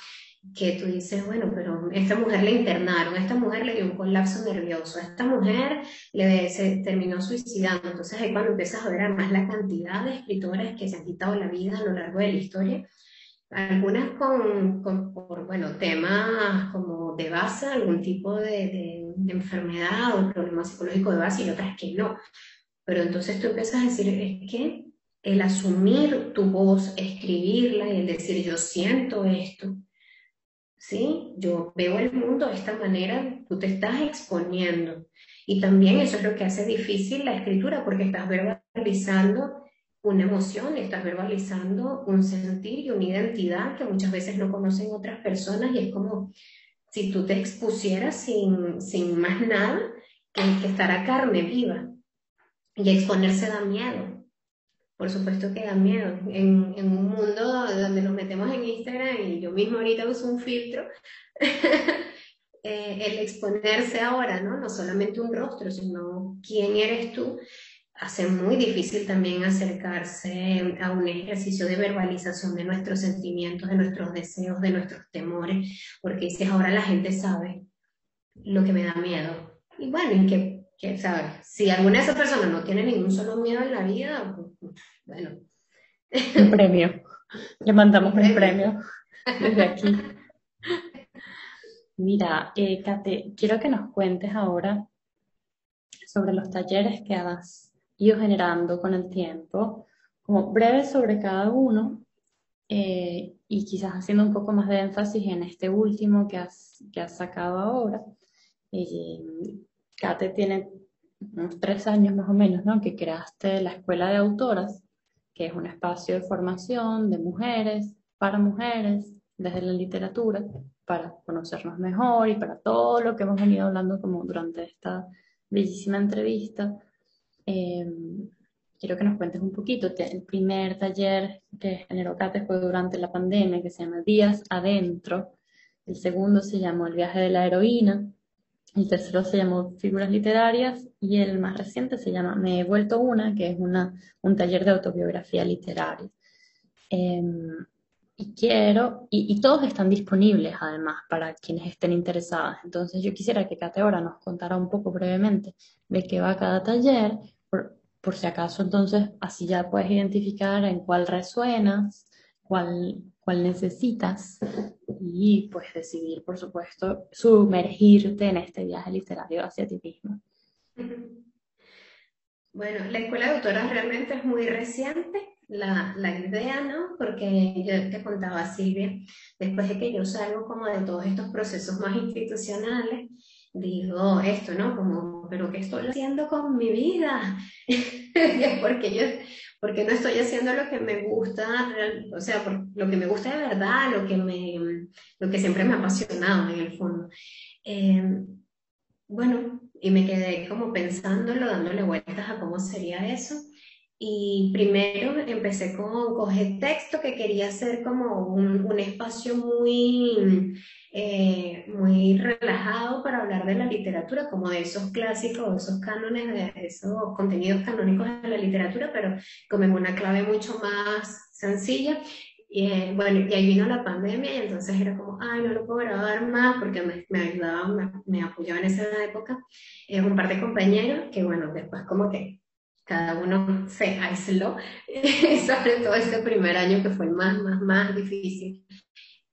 que tú dices, bueno, pero esta mujer le internaron, esta mujer le dio un colapso nervioso, esta mujer le, se terminó suicidando. Entonces ahí cuando empiezas a ver además la cantidad de escritores que se han quitado la vida a lo largo de la historia, algunas con, con por, bueno, temas como de base, algún tipo de, de, enfermedad o problema psicológico de base y otras que no. Pero entonces tú empiezas a decir, es que el asumir tu voz, escribirla y el decir yo siento esto, ¿sí? Yo veo el mundo de esta manera, tú te estás exponiendo. Y también eso es lo que hace difícil la escritura, porque estás verbalizando una emoción, estás verbalizando un sentir y una identidad que muchas veces no conocen otras personas y es como si tú te expusieras sin, sin más nada que, que estar a carne viva. Y exponerse da miedo. Por supuesto que da miedo. En, en, un mundo donde nos metemos en Instagram y yo mismo ahorita uso un filtro, (laughs) eh, el exponerse ahora, ¿no? No solamente un rostro, sino quién eres tú, hace muy difícil también acercarse a un ejercicio de verbalización de nuestros sentimientos, de nuestros deseos, de nuestros temores, porque dices, ahora la gente sabe lo que me da miedo. Y bueno, y que que, ¿sabes? Si alguna de esas personas no tiene ningún solo miedo en la vida, pues, bueno. Un premio. Le mandamos un premio desde aquí. (laughs) Mira, eh, Kate, quiero que nos cuentes ahora sobre los talleres que has ido generando con el tiempo, como breve sobre cada uno, eh, y quizás haciendo un poco más de énfasis en este último que has, que has sacado ahora. Eh, Kate tiene unos tres años más o menos, ¿no? Que creaste la Escuela de Autoras, que es un espacio de formación de mujeres, para mujeres, desde la literatura, para conocernos mejor y para todo lo que hemos venido hablando como durante esta bellísima entrevista. Em, quiero que nos cuentes un poquito. El primer taller que generó Kate fue durante la pandemia, que se llama Días Adentro. El segundo se llamó El viaje de la heroína. El tercero se llamó Figuras Literarias y el más reciente se llama Me he vuelto una, que es una, un taller de autobiografía literaria. Em, y quiero, y, todos están disponibles además para quienes estén interesados. Entonces yo quisiera que Kate ahora nos contara un poco brevemente de qué va cada taller, por, si acaso entonces así ya puedes identificar en cuál resuenas, cuál, cuál necesitas y pues decidir, por supuesto, sumergirte en este viaje literario hacia ti mismo. Bueno, la escuela de autoras realmente es muy reciente la, la, idea, ¿no? Porque yo te contaba, Silvia, después de que yo salgo como de todos estos procesos más institucionales, digo esto, ¿no? Como, pero ¿qué estoy haciendo con mi vida? (laughs) porque yo, porque no estoy haciendo lo que me gusta, o sea, por, lo que me gusta de verdad, lo que, me, lo que siempre me ha apasionado en el fondo. Eh, bueno, y me quedé como pensándolo, dándole vueltas a cómo sería eso. Y primero empecé con coger texto, que quería hacer como un, un espacio muy, eh, muy relajado para hablar de la literatura, como de esos clásicos, esos cánones, de esos contenidos canónicos de la literatura, pero como en una clave mucho más sencilla. Y eh, bueno, y ahí vino la pandemia y entonces era como, ay, no lo puedo grabar más porque me, me ayudaban, me, me apoyaban en esa época eh, un par de compañeros que bueno, después como que cada uno se aisló, (laughs) sobre todo este primer año que fue más, más, más difícil.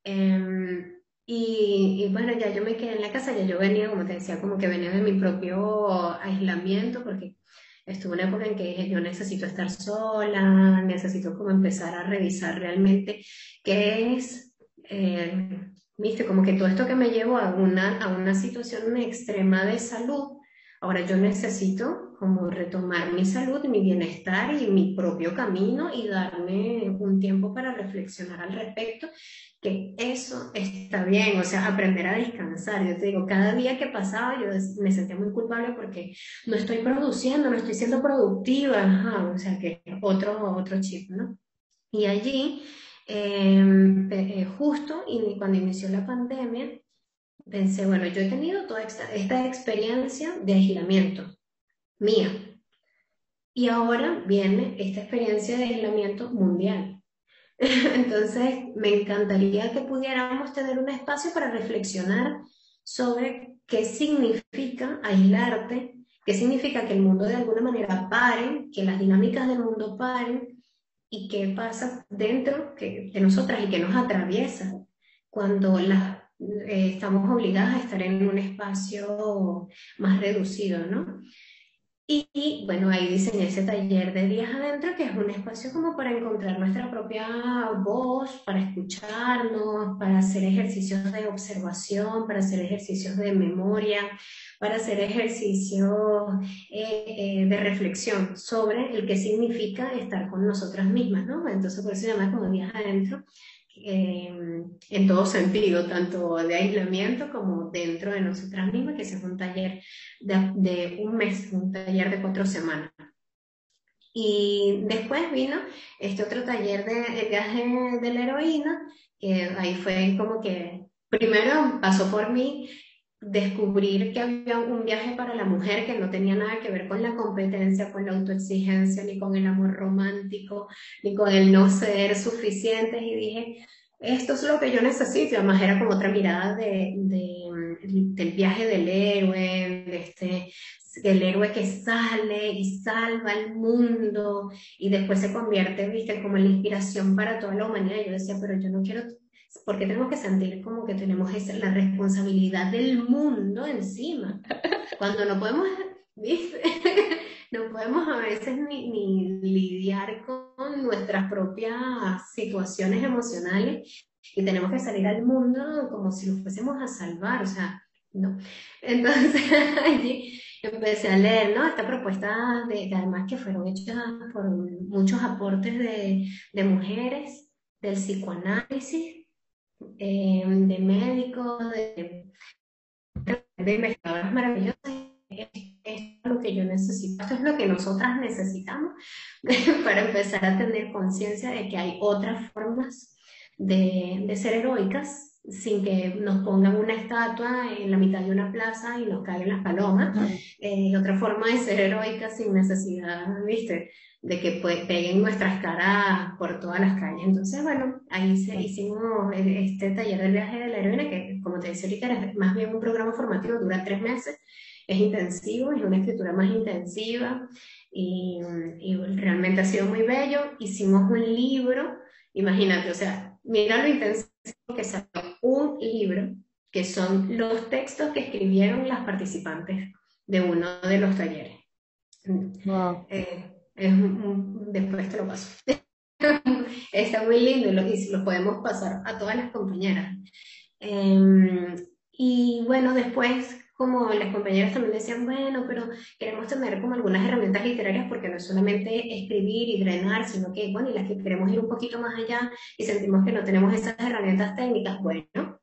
Em, y, bueno, ya yo me quedé en la casa, ya yo venía, como te decía, como que venía de mi propio aislamiento, porque estuve una época en que yo necesito estar sola, necesito como empezar a revisar realmente qué es, eh, viste, como que todo esto que me llevó a una, a una situación extrema de salud, ahora yo necesito como retomar mi salud, mi bienestar y mi propio camino y darme un tiempo para reflexionar al respecto, que eso está bien, o sea, aprender a descansar. Yo te digo, cada día que pasaba yo me sentía muy culpable porque no estoy produciendo, no estoy siendo productiva, o sea, que otro, otro chip, ¿no? Y allí, em, eh, justo cuando inició la pandemia, pensé, bueno, yo he tenido toda esta, esta experiencia de aislamiento, mía. Y ahora viene esta experiencia de aislamiento mundial. (laughs) Entonces, me encantaría que pudiéramos tener un espacio para reflexionar sobre qué significa aislarte, qué significa que el mundo de alguna manera pare, que las dinámicas del mundo paren y qué pasa dentro de nosotras y qué nos atraviesa cuando las, eh, estamos obligadas a estar en un espacio más reducido, ¿no? Y, bueno, ahí diseñé ese taller de días adentro, que es un espacio como para encontrar nuestra propia voz, para escucharnos, para hacer ejercicios de observación, para hacer ejercicios de memoria, para hacer ejercicios eh, eh, de reflexión sobre el que significa estar con nosotras mismas, ¿no? Entonces por eso se llama como días adentro. Em, en todo sentido, tanto de aislamiento como dentro de nosotras mismas, que es un taller de, un mes, un taller de cuatro semanas. Y después vino este otro taller de viaje de la heroína, que ahí fue como que primero pasó por mí descubrir que había un viaje para la mujer que no tenía nada que ver con la competencia, con la autoexigencia, ni con el amor romántico, ni con el no ser suficientes. Y dije, esto es lo que yo necesito. Además era como otra mirada de, del viaje del héroe, de este el héroe que sale y salva al mundo y después se convierte, viste, como la inspiración para toda la humanidad. Yo decía, pero yo no quiero, porque tenemos que sentir como que tenemos esa, la responsabilidad del mundo encima, (laughs) cuando no podemos, ¿viste? (laughs) no podemos a veces ni, ni lidiar con nuestras propias situaciones emocionales y tenemos que salir al mundo como si lo fuésemos a salvar, o sea, no. (laughs) Entonces allí empecé a leer, ¿no? Esta propuesta de, además que fueron hechas por muchos aportes de, de mujeres, del psicoanálisis, eh, de médicos, de, de investigadoras maravillosas. Esto es lo que yo necesito, esto es lo que nosotras necesitamos (laughs) para empezar a tener conciencia de que hay otras formas de, de ser heroicas sin que nos pongan una estatua en la mitad de una plaza y nos caigan las palomas. Eh, otra forma de ser heroica sin necesidad, ¿viste? De que peguen nuestras caras por todas las calles. Entonces, bueno, ahí se, hicimos este taller del viaje de la heroína, que como te decía ahorita, es más bien un programa formativo, dura tres meses, es intensivo, es una escritura más intensiva y, y realmente ha sido muy bello. Hicimos un libro, imagínate, o sea, mira lo intensivo que salió un libro que son los textos que escribieron las participantes de uno de los talleres. Eh, después te lo paso. (laughs) Está muy lindo y lo, y lo podemos pasar a todas las compañeras. Em, y bueno, después, como las compañeras también decían, bueno, pero queremos tener como algunas herramientas literarias porque no es solamente escribir y drenar, sino que, bueno, y las que queremos ir un poquito más allá y sentimos que no tenemos esas herramientas técnicas, bueno,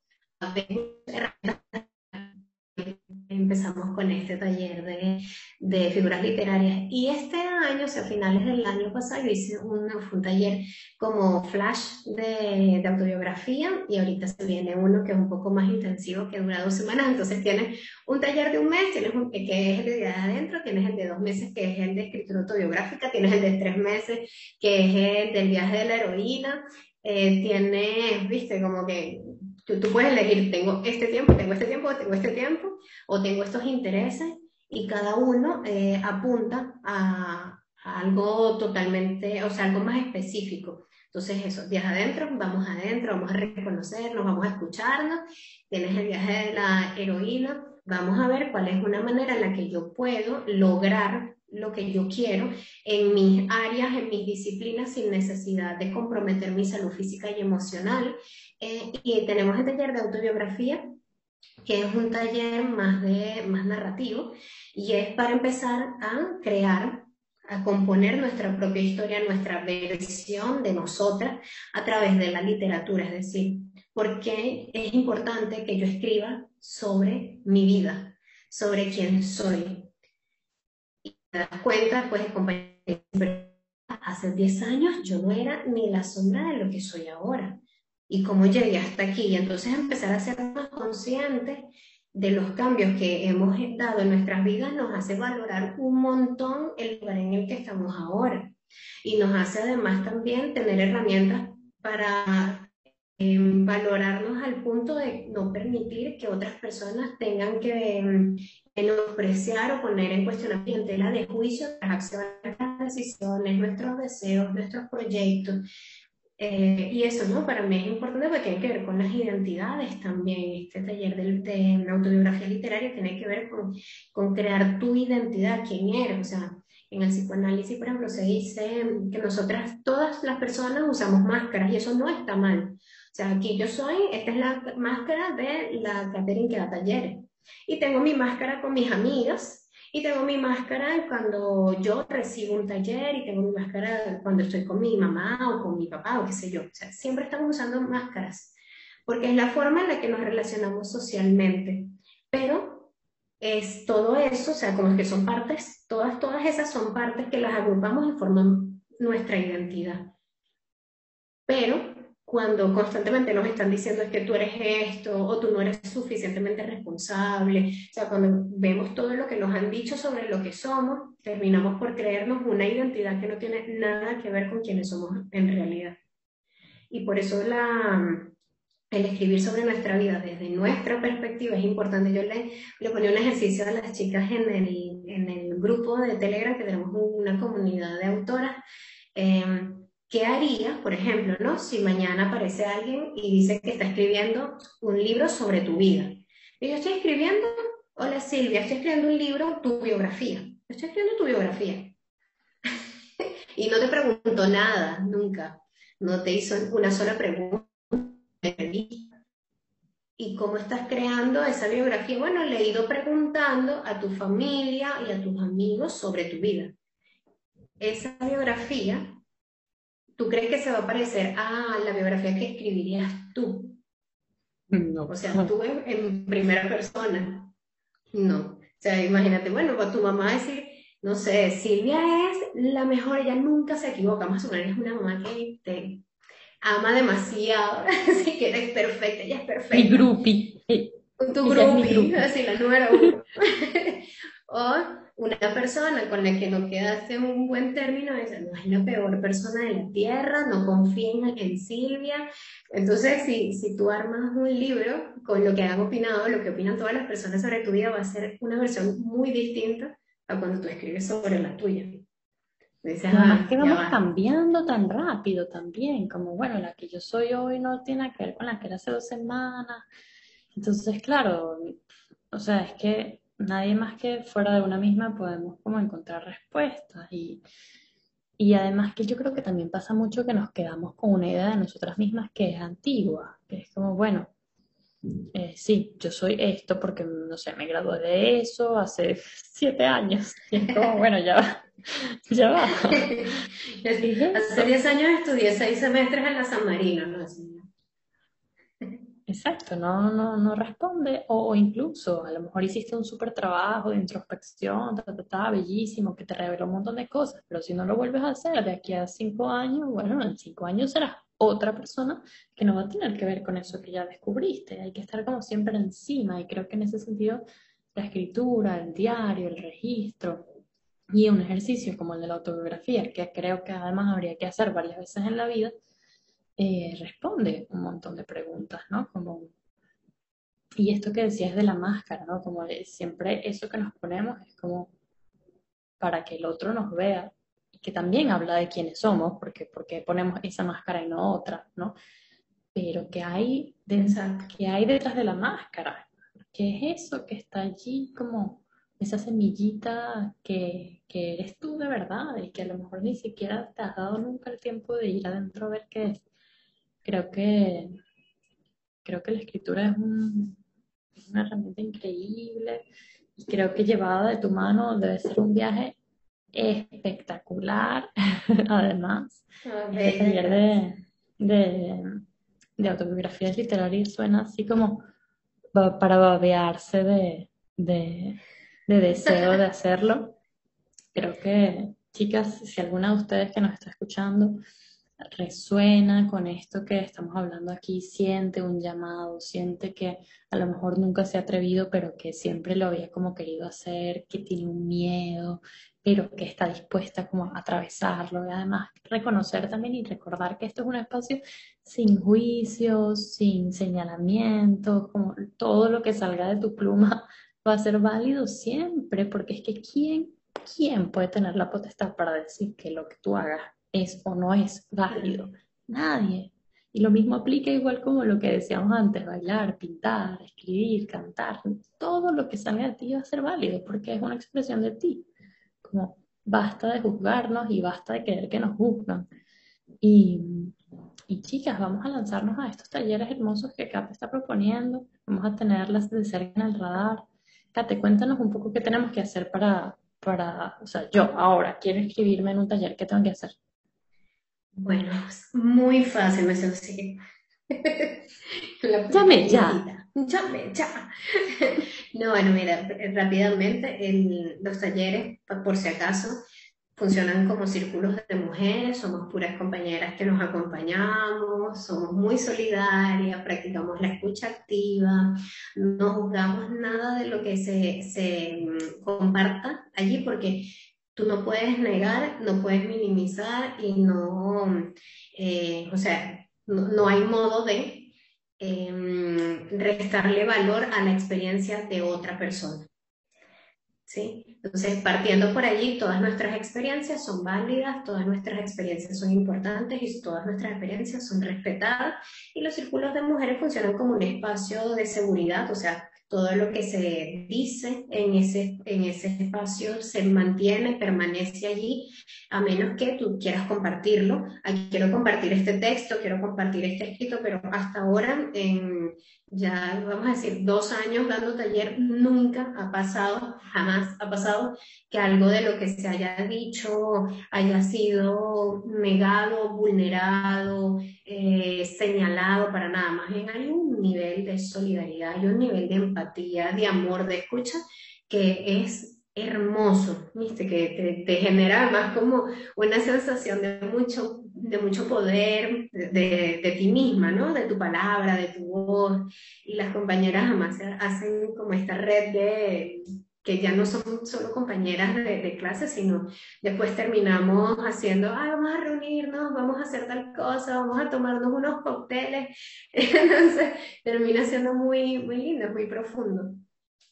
empezamos con este taller de, de, figuras literarias. Y este año, o sea, a finales del año pasado, yo hice un, un taller como flash de, de, autobiografía y ahorita se viene uno que es un poco más intensivo, que dura dos semanas. Entonces tienes un taller de un mes, tienes un, que es el de adentro, tienes el de dos meses, que es el de escritura autobiográfica, tienes el de tres meses, que es el del viaje de la heroína. Eh, tienes, viste, como que Tú, puedes elegir, tengo este tiempo, tengo este tiempo, tengo este tiempo, o tengo estos intereses, y cada uno eh, apunta a, algo totalmente, o sea, algo más específico. Entonces eso, viaje adentro, vamos adentro, vamos a reconocernos, vamos a escucharnos, tienes el viaje de la heroína, vamos a ver cuál es una manera en la que yo puedo lograr lo que yo quiero en mis áreas, en mis disciplinas, sin necesidad de comprometer mi salud física y emocional. Eh, y tenemos el taller de autobiografía, que es un taller más, de, más narrativo, y es para empezar a crear, a componer nuestra propia historia, nuestra versión de nosotras a través de la literatura, es decir, porque es importante que yo escriba sobre mi vida, sobre quién soy, te das cuenta, pues, hace 10 años yo no era ni la sombra de lo que soy ahora. Y cómo llegué hasta aquí. Y entonces empezar a ser más conscientes de los cambios que hemos dado en nuestras vidas nos hace valorar un montón el lugar en el que estamos ahora. Y nos hace además también tener herramientas para em, valorarnos al punto de no permitir que otras personas tengan que em, menospreciar o poner en cuestionamiento la de juicio las acciones, las decisiones, nuestros deseos, nuestros proyectos. Eh, y eso, ¿no? Para mí es importante porque tiene que ver con las identidades también. Este taller de, de autobiografía literaria tiene que ver con, con crear tu identidad, quién eres. O sea, en el psicoanálisis, por ejemplo, se dice que nosotras, todas las personas usamos máscaras y eso no está mal. O sea, aquí yo soy, esta es la máscara de la Catherine que da talleres. Y tengo mi máscara con mis amigas, y tengo mi máscara cuando yo recibo un taller, y tengo mi máscara cuando estoy con mi mamá o con mi papá o qué sé yo. O sea, siempre estamos usando máscaras, porque es la forma en la que nos relacionamos socialmente. Pero es todo eso, o sea, como que son partes, todas, todas esas son partes que las agrupamos y forman nuestra identidad. Pero cuando constantemente nos están diciendo es que tú eres esto o tú no eres suficientemente responsable, o sea, cuando vemos todo lo que nos han dicho sobre lo que somos, terminamos por creernos una identidad que no tiene nada que ver con quienes somos en realidad. Y por eso la, el escribir sobre nuestra vida desde nuestra perspectiva es importante. Yo le, le ponía un ejercicio a las chicas en el, en el grupo de Telegram, que tenemos una comunidad de autoras. Eh, ¿Qué harías, por ejemplo, ¿no? si mañana aparece alguien y dice que está escribiendo un libro sobre tu vida? Y yo estoy escribiendo, hola Silvia, estoy escribiendo un libro, tu biografía. Estoy escribiendo tu biografía. (laughs) y no te preguntó nada, nunca. No te hizo una sola pregunta. ¿Y cómo estás creando esa biografía? Bueno, le he ido preguntando a tu familia y a tus amigos sobre tu vida. Esa biografía ¿tú crees que se va a parecer a la biografía que escribirías tú? No. O sea, tú en, primera persona. No. O sea, imagínate, bueno, para tu mamá decir, no sé, Silvia es la mejor, ella nunca se equivoca, más o menos es una mamá que te ama demasiado, (laughs) así que eres perfecta, ella es perfecta. Mi grupi. Tu grupi, así la número uno. (laughs) o una persona con la que no quedaste un buen término, dice, no es la peor persona de la tierra, no confía en, Silvia. Entonces, si, si tú armas un libro con lo que han opinado, lo que opinan todas las personas sobre tu vida, va a ser una versión muy distinta a cuando tú escribes sobre la tuya. Dices, ah, que vamos cambiando tan rápido también, como bueno, la que yo soy hoy no tiene que ver con la que era hace dos semanas. Entonces, claro, o sea, es que nadie más que fuera de una misma podemos como encontrar respuestas y, y además que yo creo que también pasa mucho que nos quedamos con una idea de nosotras mismas que es antigua, que es como, bueno, eh, sí, yo soy esto porque, no sé, me gradué de eso hace (laughs) siete años. Y es como, bueno, ya va, (laughs) ya va. (laughs) hace diez años estudié seis semestres en la San Marino, ¿no? Exacto, no, no, no responde, o, incluso a lo mejor hiciste un súper trabajo de introspección, ta, bellísimo, que te reveló un montón de cosas, pero si no lo vuelves a hacer de aquí a cinco años, bueno, en cinco años serás otra persona que no va a tener que ver con eso que ya descubriste. Hay que estar como siempre encima y creo que en ese sentido la escritura, el diario, el registro y un ejercicio como el de la autobiografía, que creo que además habría que hacer varias veces en la vida, eh, responde un montón de preguntas, ¿no? Como, y esto que decías de la máscara, ¿no? Como siempre eso que nos ponemos es como para que el otro nos vea que también habla de quiénes somos, porque, porque ponemos esa máscara y no otra, ¿no? Pero que hay, que hay detrás de la máscara, ¿qué es eso que está allí como esa semillita que, que eres tú de verdad y que a lo mejor ni siquiera te has dado nunca el tiempo de ir adentro a ver qué es? Creo que, creo que la escritura es, una herramienta increíble y creo que llevada de tu mano debe ser un viaje espectacular, (laughs) además. el taller de, de, de, autobiografías literarias suena así como para babearse de, de, de deseo de hacerlo. Creo que, chicas, si alguna de ustedes que nos está escuchando resuena con esto que estamos hablando aquí, siente un llamado, siente que a lo mejor nunca se ha atrevido, pero que siempre lo había como querido hacer, que tiene un miedo, pero que está dispuesta como a atravesarlo. Y además reconocer también y recordar que esto es un espacio sin juicios, sin señalamientos, como todo lo que salga de tu pluma (laughs) va a ser válido siempre, porque es que ¿quién, quién puede tener la potestad para decir que lo que tú hagas es o no es válido. Nadie. Y lo mismo aplica igual como lo que decíamos antes, bailar, pintar, escribir, cantar. Todo lo que salga de ti va a ser válido porque es una expresión de ti. Como basta de juzgarnos y basta de querer que nos juzgan. Y, y chicas, vamos a lanzarnos a estos talleres hermosos que Kate está proponiendo. Vamos a tenerlas de cerca en el radar. Kate, cuéntanos un poco qué tenemos que hacer para, para, o sea, yo ahora quiero inscribirme en un taller, ¿qué tengo que hacer? Bueno, muy fácil, me así. (laughs) Llame ya. Llame ya. no, bueno, mira, rápidamente, los talleres, por si acaso, funcionan como círculos de mujeres, somos puras compañeras que nos acompañamos, somos muy solidarias, practicamos la escucha activa, no juzgamos nada de lo que se, se mm, comparta allí porque Tú no puedes negar, no puedes minimizar y no, eh, o sea, no, hay modo de, em, restarle valor a la experiencia de otra persona. ¿Sí? Entonces, partiendo por allí, todas nuestras experiencias son válidas, todas nuestras experiencias son importantes y todas nuestras experiencias son respetadas. Y los círculos de mujeres funcionan como un espacio de seguridad, o sea, todo lo que se dice en ese, en ese espacio se mantiene, permanece allí, a menos que tú quieras compartirlo. Aquí quiero compartir este texto, quiero compartir este escrito, pero hasta ahora, en ya vamos a decir dos años dando taller, nunca ha pasado, jamás ha pasado que algo de lo que se haya dicho haya sido negado, vulnerado, eh, señalado para nada. Más bien hay un nivel de solidaridad, hay un nivel de empatía, de amor, de escucha, que es hermoso, ¿viste? Que te, genera más como una sensación de mucho, de mucho poder de, de, ti misma, ¿no? De tu palabra, de tu voz. Y las compañeras además hacen como esta red de que ya no son solo compañeras de, de, clase, sino después terminamos haciendo, ay, vamos a reunirnos, vamos a hacer tal cosa, vamos a tomarnos unos cócteles. (laughs) Entonces, termina siendo muy, muy lindo, muy profundo.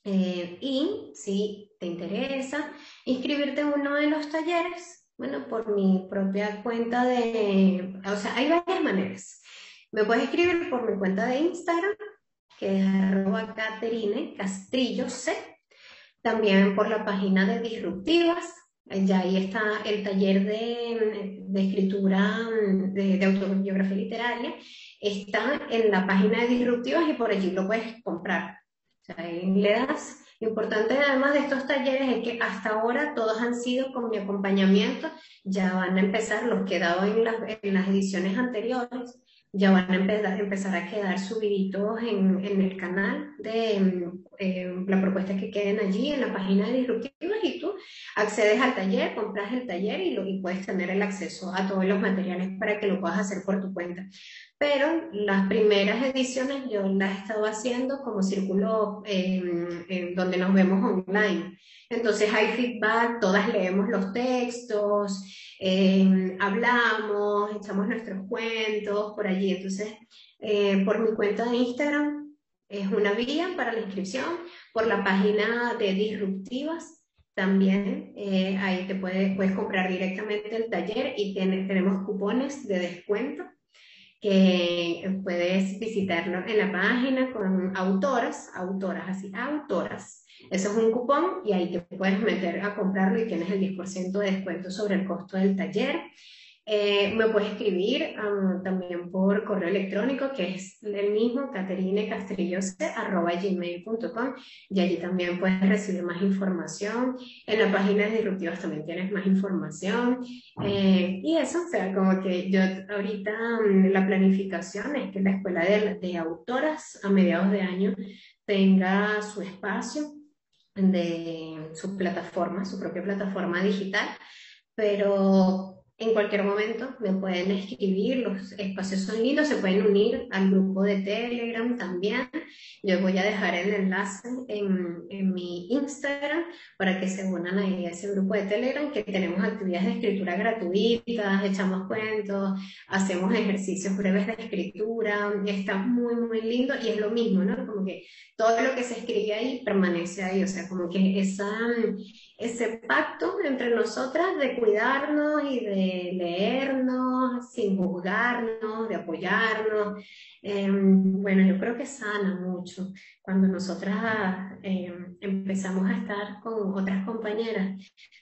Eh, y si te interesa inscribirte en uno de los talleres, bueno, por mi propia cuenta de, o sea, hay varias maneras. Me puedes escribir por mi cuenta de Instagram, que es arroba Caterine Castrillo C también por la página de Disruptivas, ya ahí está el taller de, de escritura de, de, autobiografía literaria, está en la página de Disruptivas y por allí lo puedes comprar. O sea, ahí le das. Lo importante además de estos talleres es que hasta ahora todos han sido con mi acompañamiento, ya van a empezar los que he en las, ediciones anteriores, ya van a empezar, a quedar subiditos en, el canal de eh, la propuesta que queden allí en la página de Disruptivas y tú accedes al taller, compras el taller y puedes tener el acceso a todos los materiales para que lo puedas hacer por tu cuenta. Pero las primeras ediciones yo las he estado haciendo como círculo eh, donde nos vemos online. Entonces hay feedback, todas leemos los textos, eh, hablamos, echamos nuestros cuentos por allí. Entonces, eh, por mi cuenta de Instagram es una vía para la inscripción, por la página de Disruptivas también, eh, ahí te puedes, puedes comprar directamente el taller y tiene, tenemos cupones de descuento que puedes visitarlo en la página con autoras, autoras, así, autoras eso es un cupón y ahí te puedes meter a comprarlo y tienes el 10% de descuento sobre el costo del taller. Eh, me puedes escribir um, también por correo electrónico, que es el mismo, caterinecastrillos.com, y allí también puedes recibir más información. En la página de Disruptivas también tienes más información. Eh, y eso, o sea, como que yo ahorita um, la planificación es que la escuela de, de autoras a mediados de año tenga su espacio de su plataforma, su propia plataforma digital, pero en cualquier momento me pueden escribir, los espacios son lindos, se pueden unir al grupo de Telegram también. Yo voy a dejar el enlace en, en mi Instagram para que se unan ahí a ese grupo de Telegram, que tenemos actividades de escritura gratuitas, echamos cuentos, hacemos ejercicios breves de escritura, está muy, muy lindo y es lo mismo, ¿no? Como que todo lo que se escribe ahí permanece ahí, o sea, como que esa ese pacto entre nosotras de cuidarnos y de leernos sin juzgarnos, de apoyarnos. Em, bueno, yo creo que sana mucho cuando nosotras em, empezamos a estar con otras compañeras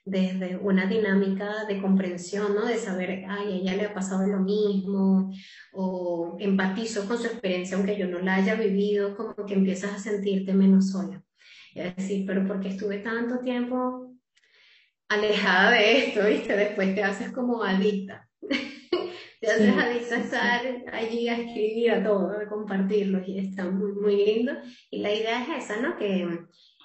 desde una dinámica de comprensión, ¿no? De saber, ay, a ella le ha pasado lo mismo, o empatizo con su experiencia aunque yo no la haya vivido, como que empiezas a sentirte menos sola. Es decir, pero porque estuve tanto tiempo alejada de esto, ¿viste? Después te haces como adicta. (laughs) te haces adicta a estar allí a escribir a todo, a compartirlo y está muy, muy lindo. Y la idea es esa, ¿no? Que,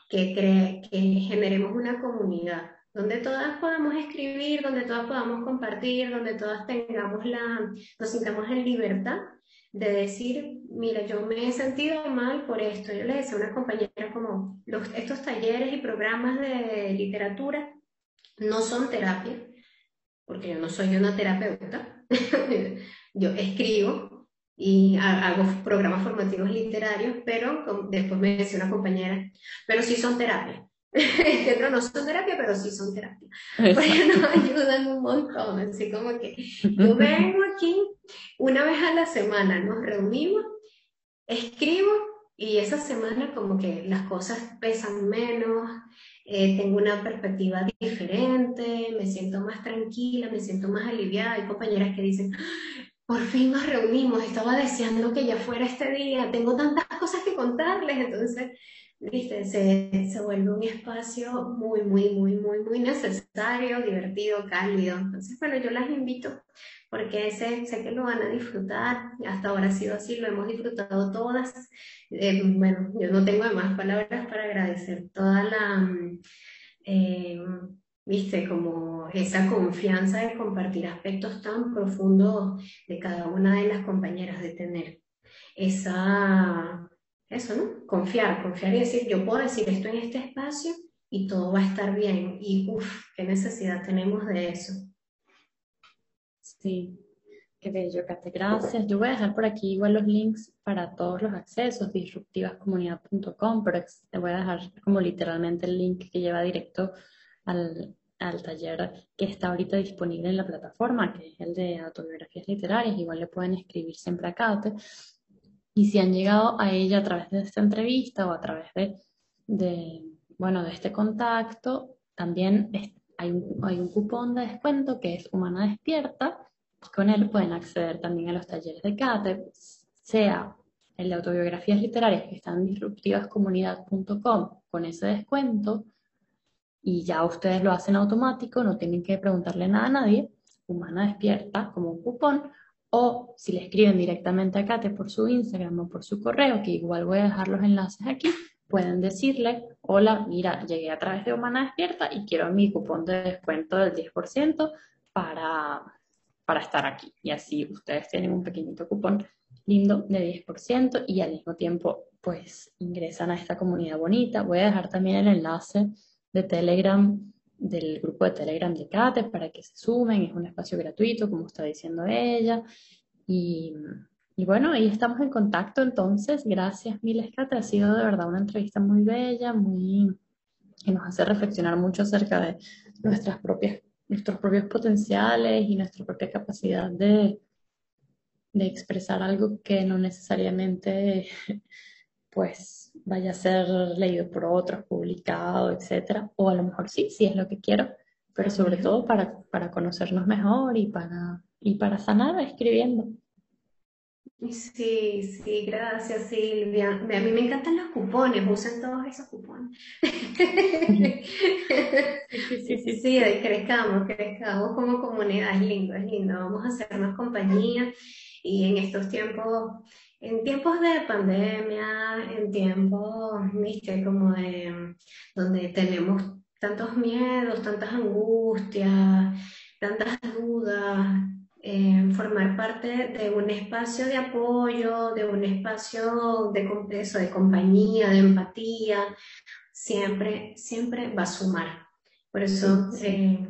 que, que generemos una comunidad donde todas podamos escribir, donde todas podamos compartir, donde todas tengamos la, nos sintamos en libertad de decir, mira, yo me he sentido mal por esto. Yo le decía a una compañera como, los, estos talleres y programas de literatura no son terapia, porque yo no soy una terapeuta, (laughs) yo escribo y hago programas formativos literarios, pero después me decía una compañera, pero sí son terapia. (laughs) Dentro no son terapia, pero sí son terapia. Porque nos ayudan un montón. Así como que yo vengo aquí una vez a la semana, nos reunimos, escribo y esa semana como que las cosas pesan menos, eh, tengo una perspectiva diferente, me siento más tranquila, me siento más aliviada. Hay compañeras que dicen, por fin nos reunimos, estaba deseando que ya fuera este día, tengo tantas cosas que contarles, entonces, viste, se, se vuelve un espacio muy, muy, muy, muy, muy necesario, divertido, cálido. Entonces, bueno, yo las invito porque sé, sé que lo van a disfrutar, hasta ahora ha sido así, lo hemos disfrutado todas. Eh, bueno, yo no tengo más palabras para agradecer toda la, mm, eh, viste, como esa confianza de compartir aspectos tan profundos de cada una de las compañeras, de tener esa, eso, ¿no? Confiar, confiar y decir, yo puedo decir esto en este espacio y todo va a estar bien. Y uff, qué necesidad tenemos de eso. Sí, qué bello, Kate. Gracias. Yo voy a dejar por aquí igual los links para todos los accesos, disruptivascomunidad.com, pero te voy a dejar como literalmente el link que lleva directo al, al taller que está ahorita disponible en la plataforma, que es el de autobiografías literarias. Igual le pueden escribir siempre a Kate. Y si han llegado a ella a través de esta entrevista o a través de, de bueno, de este contacto, también hay un, hay un cupón de descuento que es Humana Despierta con él pueden acceder también a los talleres de Kate, sea el de autobiografías literarias que están en disruptivascomunidad.com con ese descuento y ya ustedes lo hacen automático, no tienen que preguntarle nada a nadie, Humana Despierta como un cupón, o si le escriben directamente a Kate por su Instagram o por su correo, que igual voy a dejar los enlaces aquí, pueden decirle, hola, mira, llegué a través de Humana Despierta y quiero mi cupón de descuento del 10% para para estar aquí. Y así ustedes tienen un pequeñito cupón lindo de 10% y al mismo tiempo pues ingresan a esta comunidad bonita. Voy a dejar también el enlace de Telegram, del grupo de Telegram de Kate para que se sumen. Es un espacio gratuito, como está diciendo ella. Y, bueno, ahí estamos en contacto entonces. Gracias miles, Kate. Ha sido de verdad una entrevista muy bella, muy que nos hace reflexionar mucho acerca de nuestras propias nuestros propios potenciales y nuestra propia capacidad de, de expresar algo que no necesariamente pues vaya a ser leído por otros, publicado, etcétera, o a lo mejor sí, sí es lo que quiero, pero sobre todo para, para conocernos mejor y para, y para sanar escribiendo. Sí, sí, gracias Silvia. A mí me encantan los cupones, usen todos esos cupones. Sí, sí, sí, sí, crezcamos, crezcamos como comunidad, es lindo, es lindo. Vamos a hacernos compañía y en estos tiempos, en tiempos de pandemia, en tiempos, viste, como de donde tenemos tantos miedos, tantas angustias, tantas dudas, formar parte de un espacio de apoyo, de un espacio de, de compañía, de empatía, siempre, siempre va a sumar. Por eso, eh,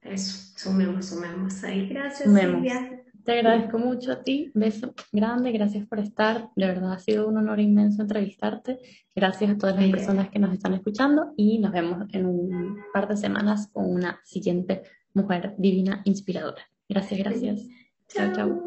eso, sumemos, sumemos ahí. Gracias, Silvia. Te agradezco mucho a ti, beso grande, gracias por estar, de verdad ha sido un honor inmenso entrevistarte, gracias a todas las personas que nos están escuchando y nos vemos en un par de semanas con una siguiente mujer divina inspiradora. Gracias, gracias. Chao, chao.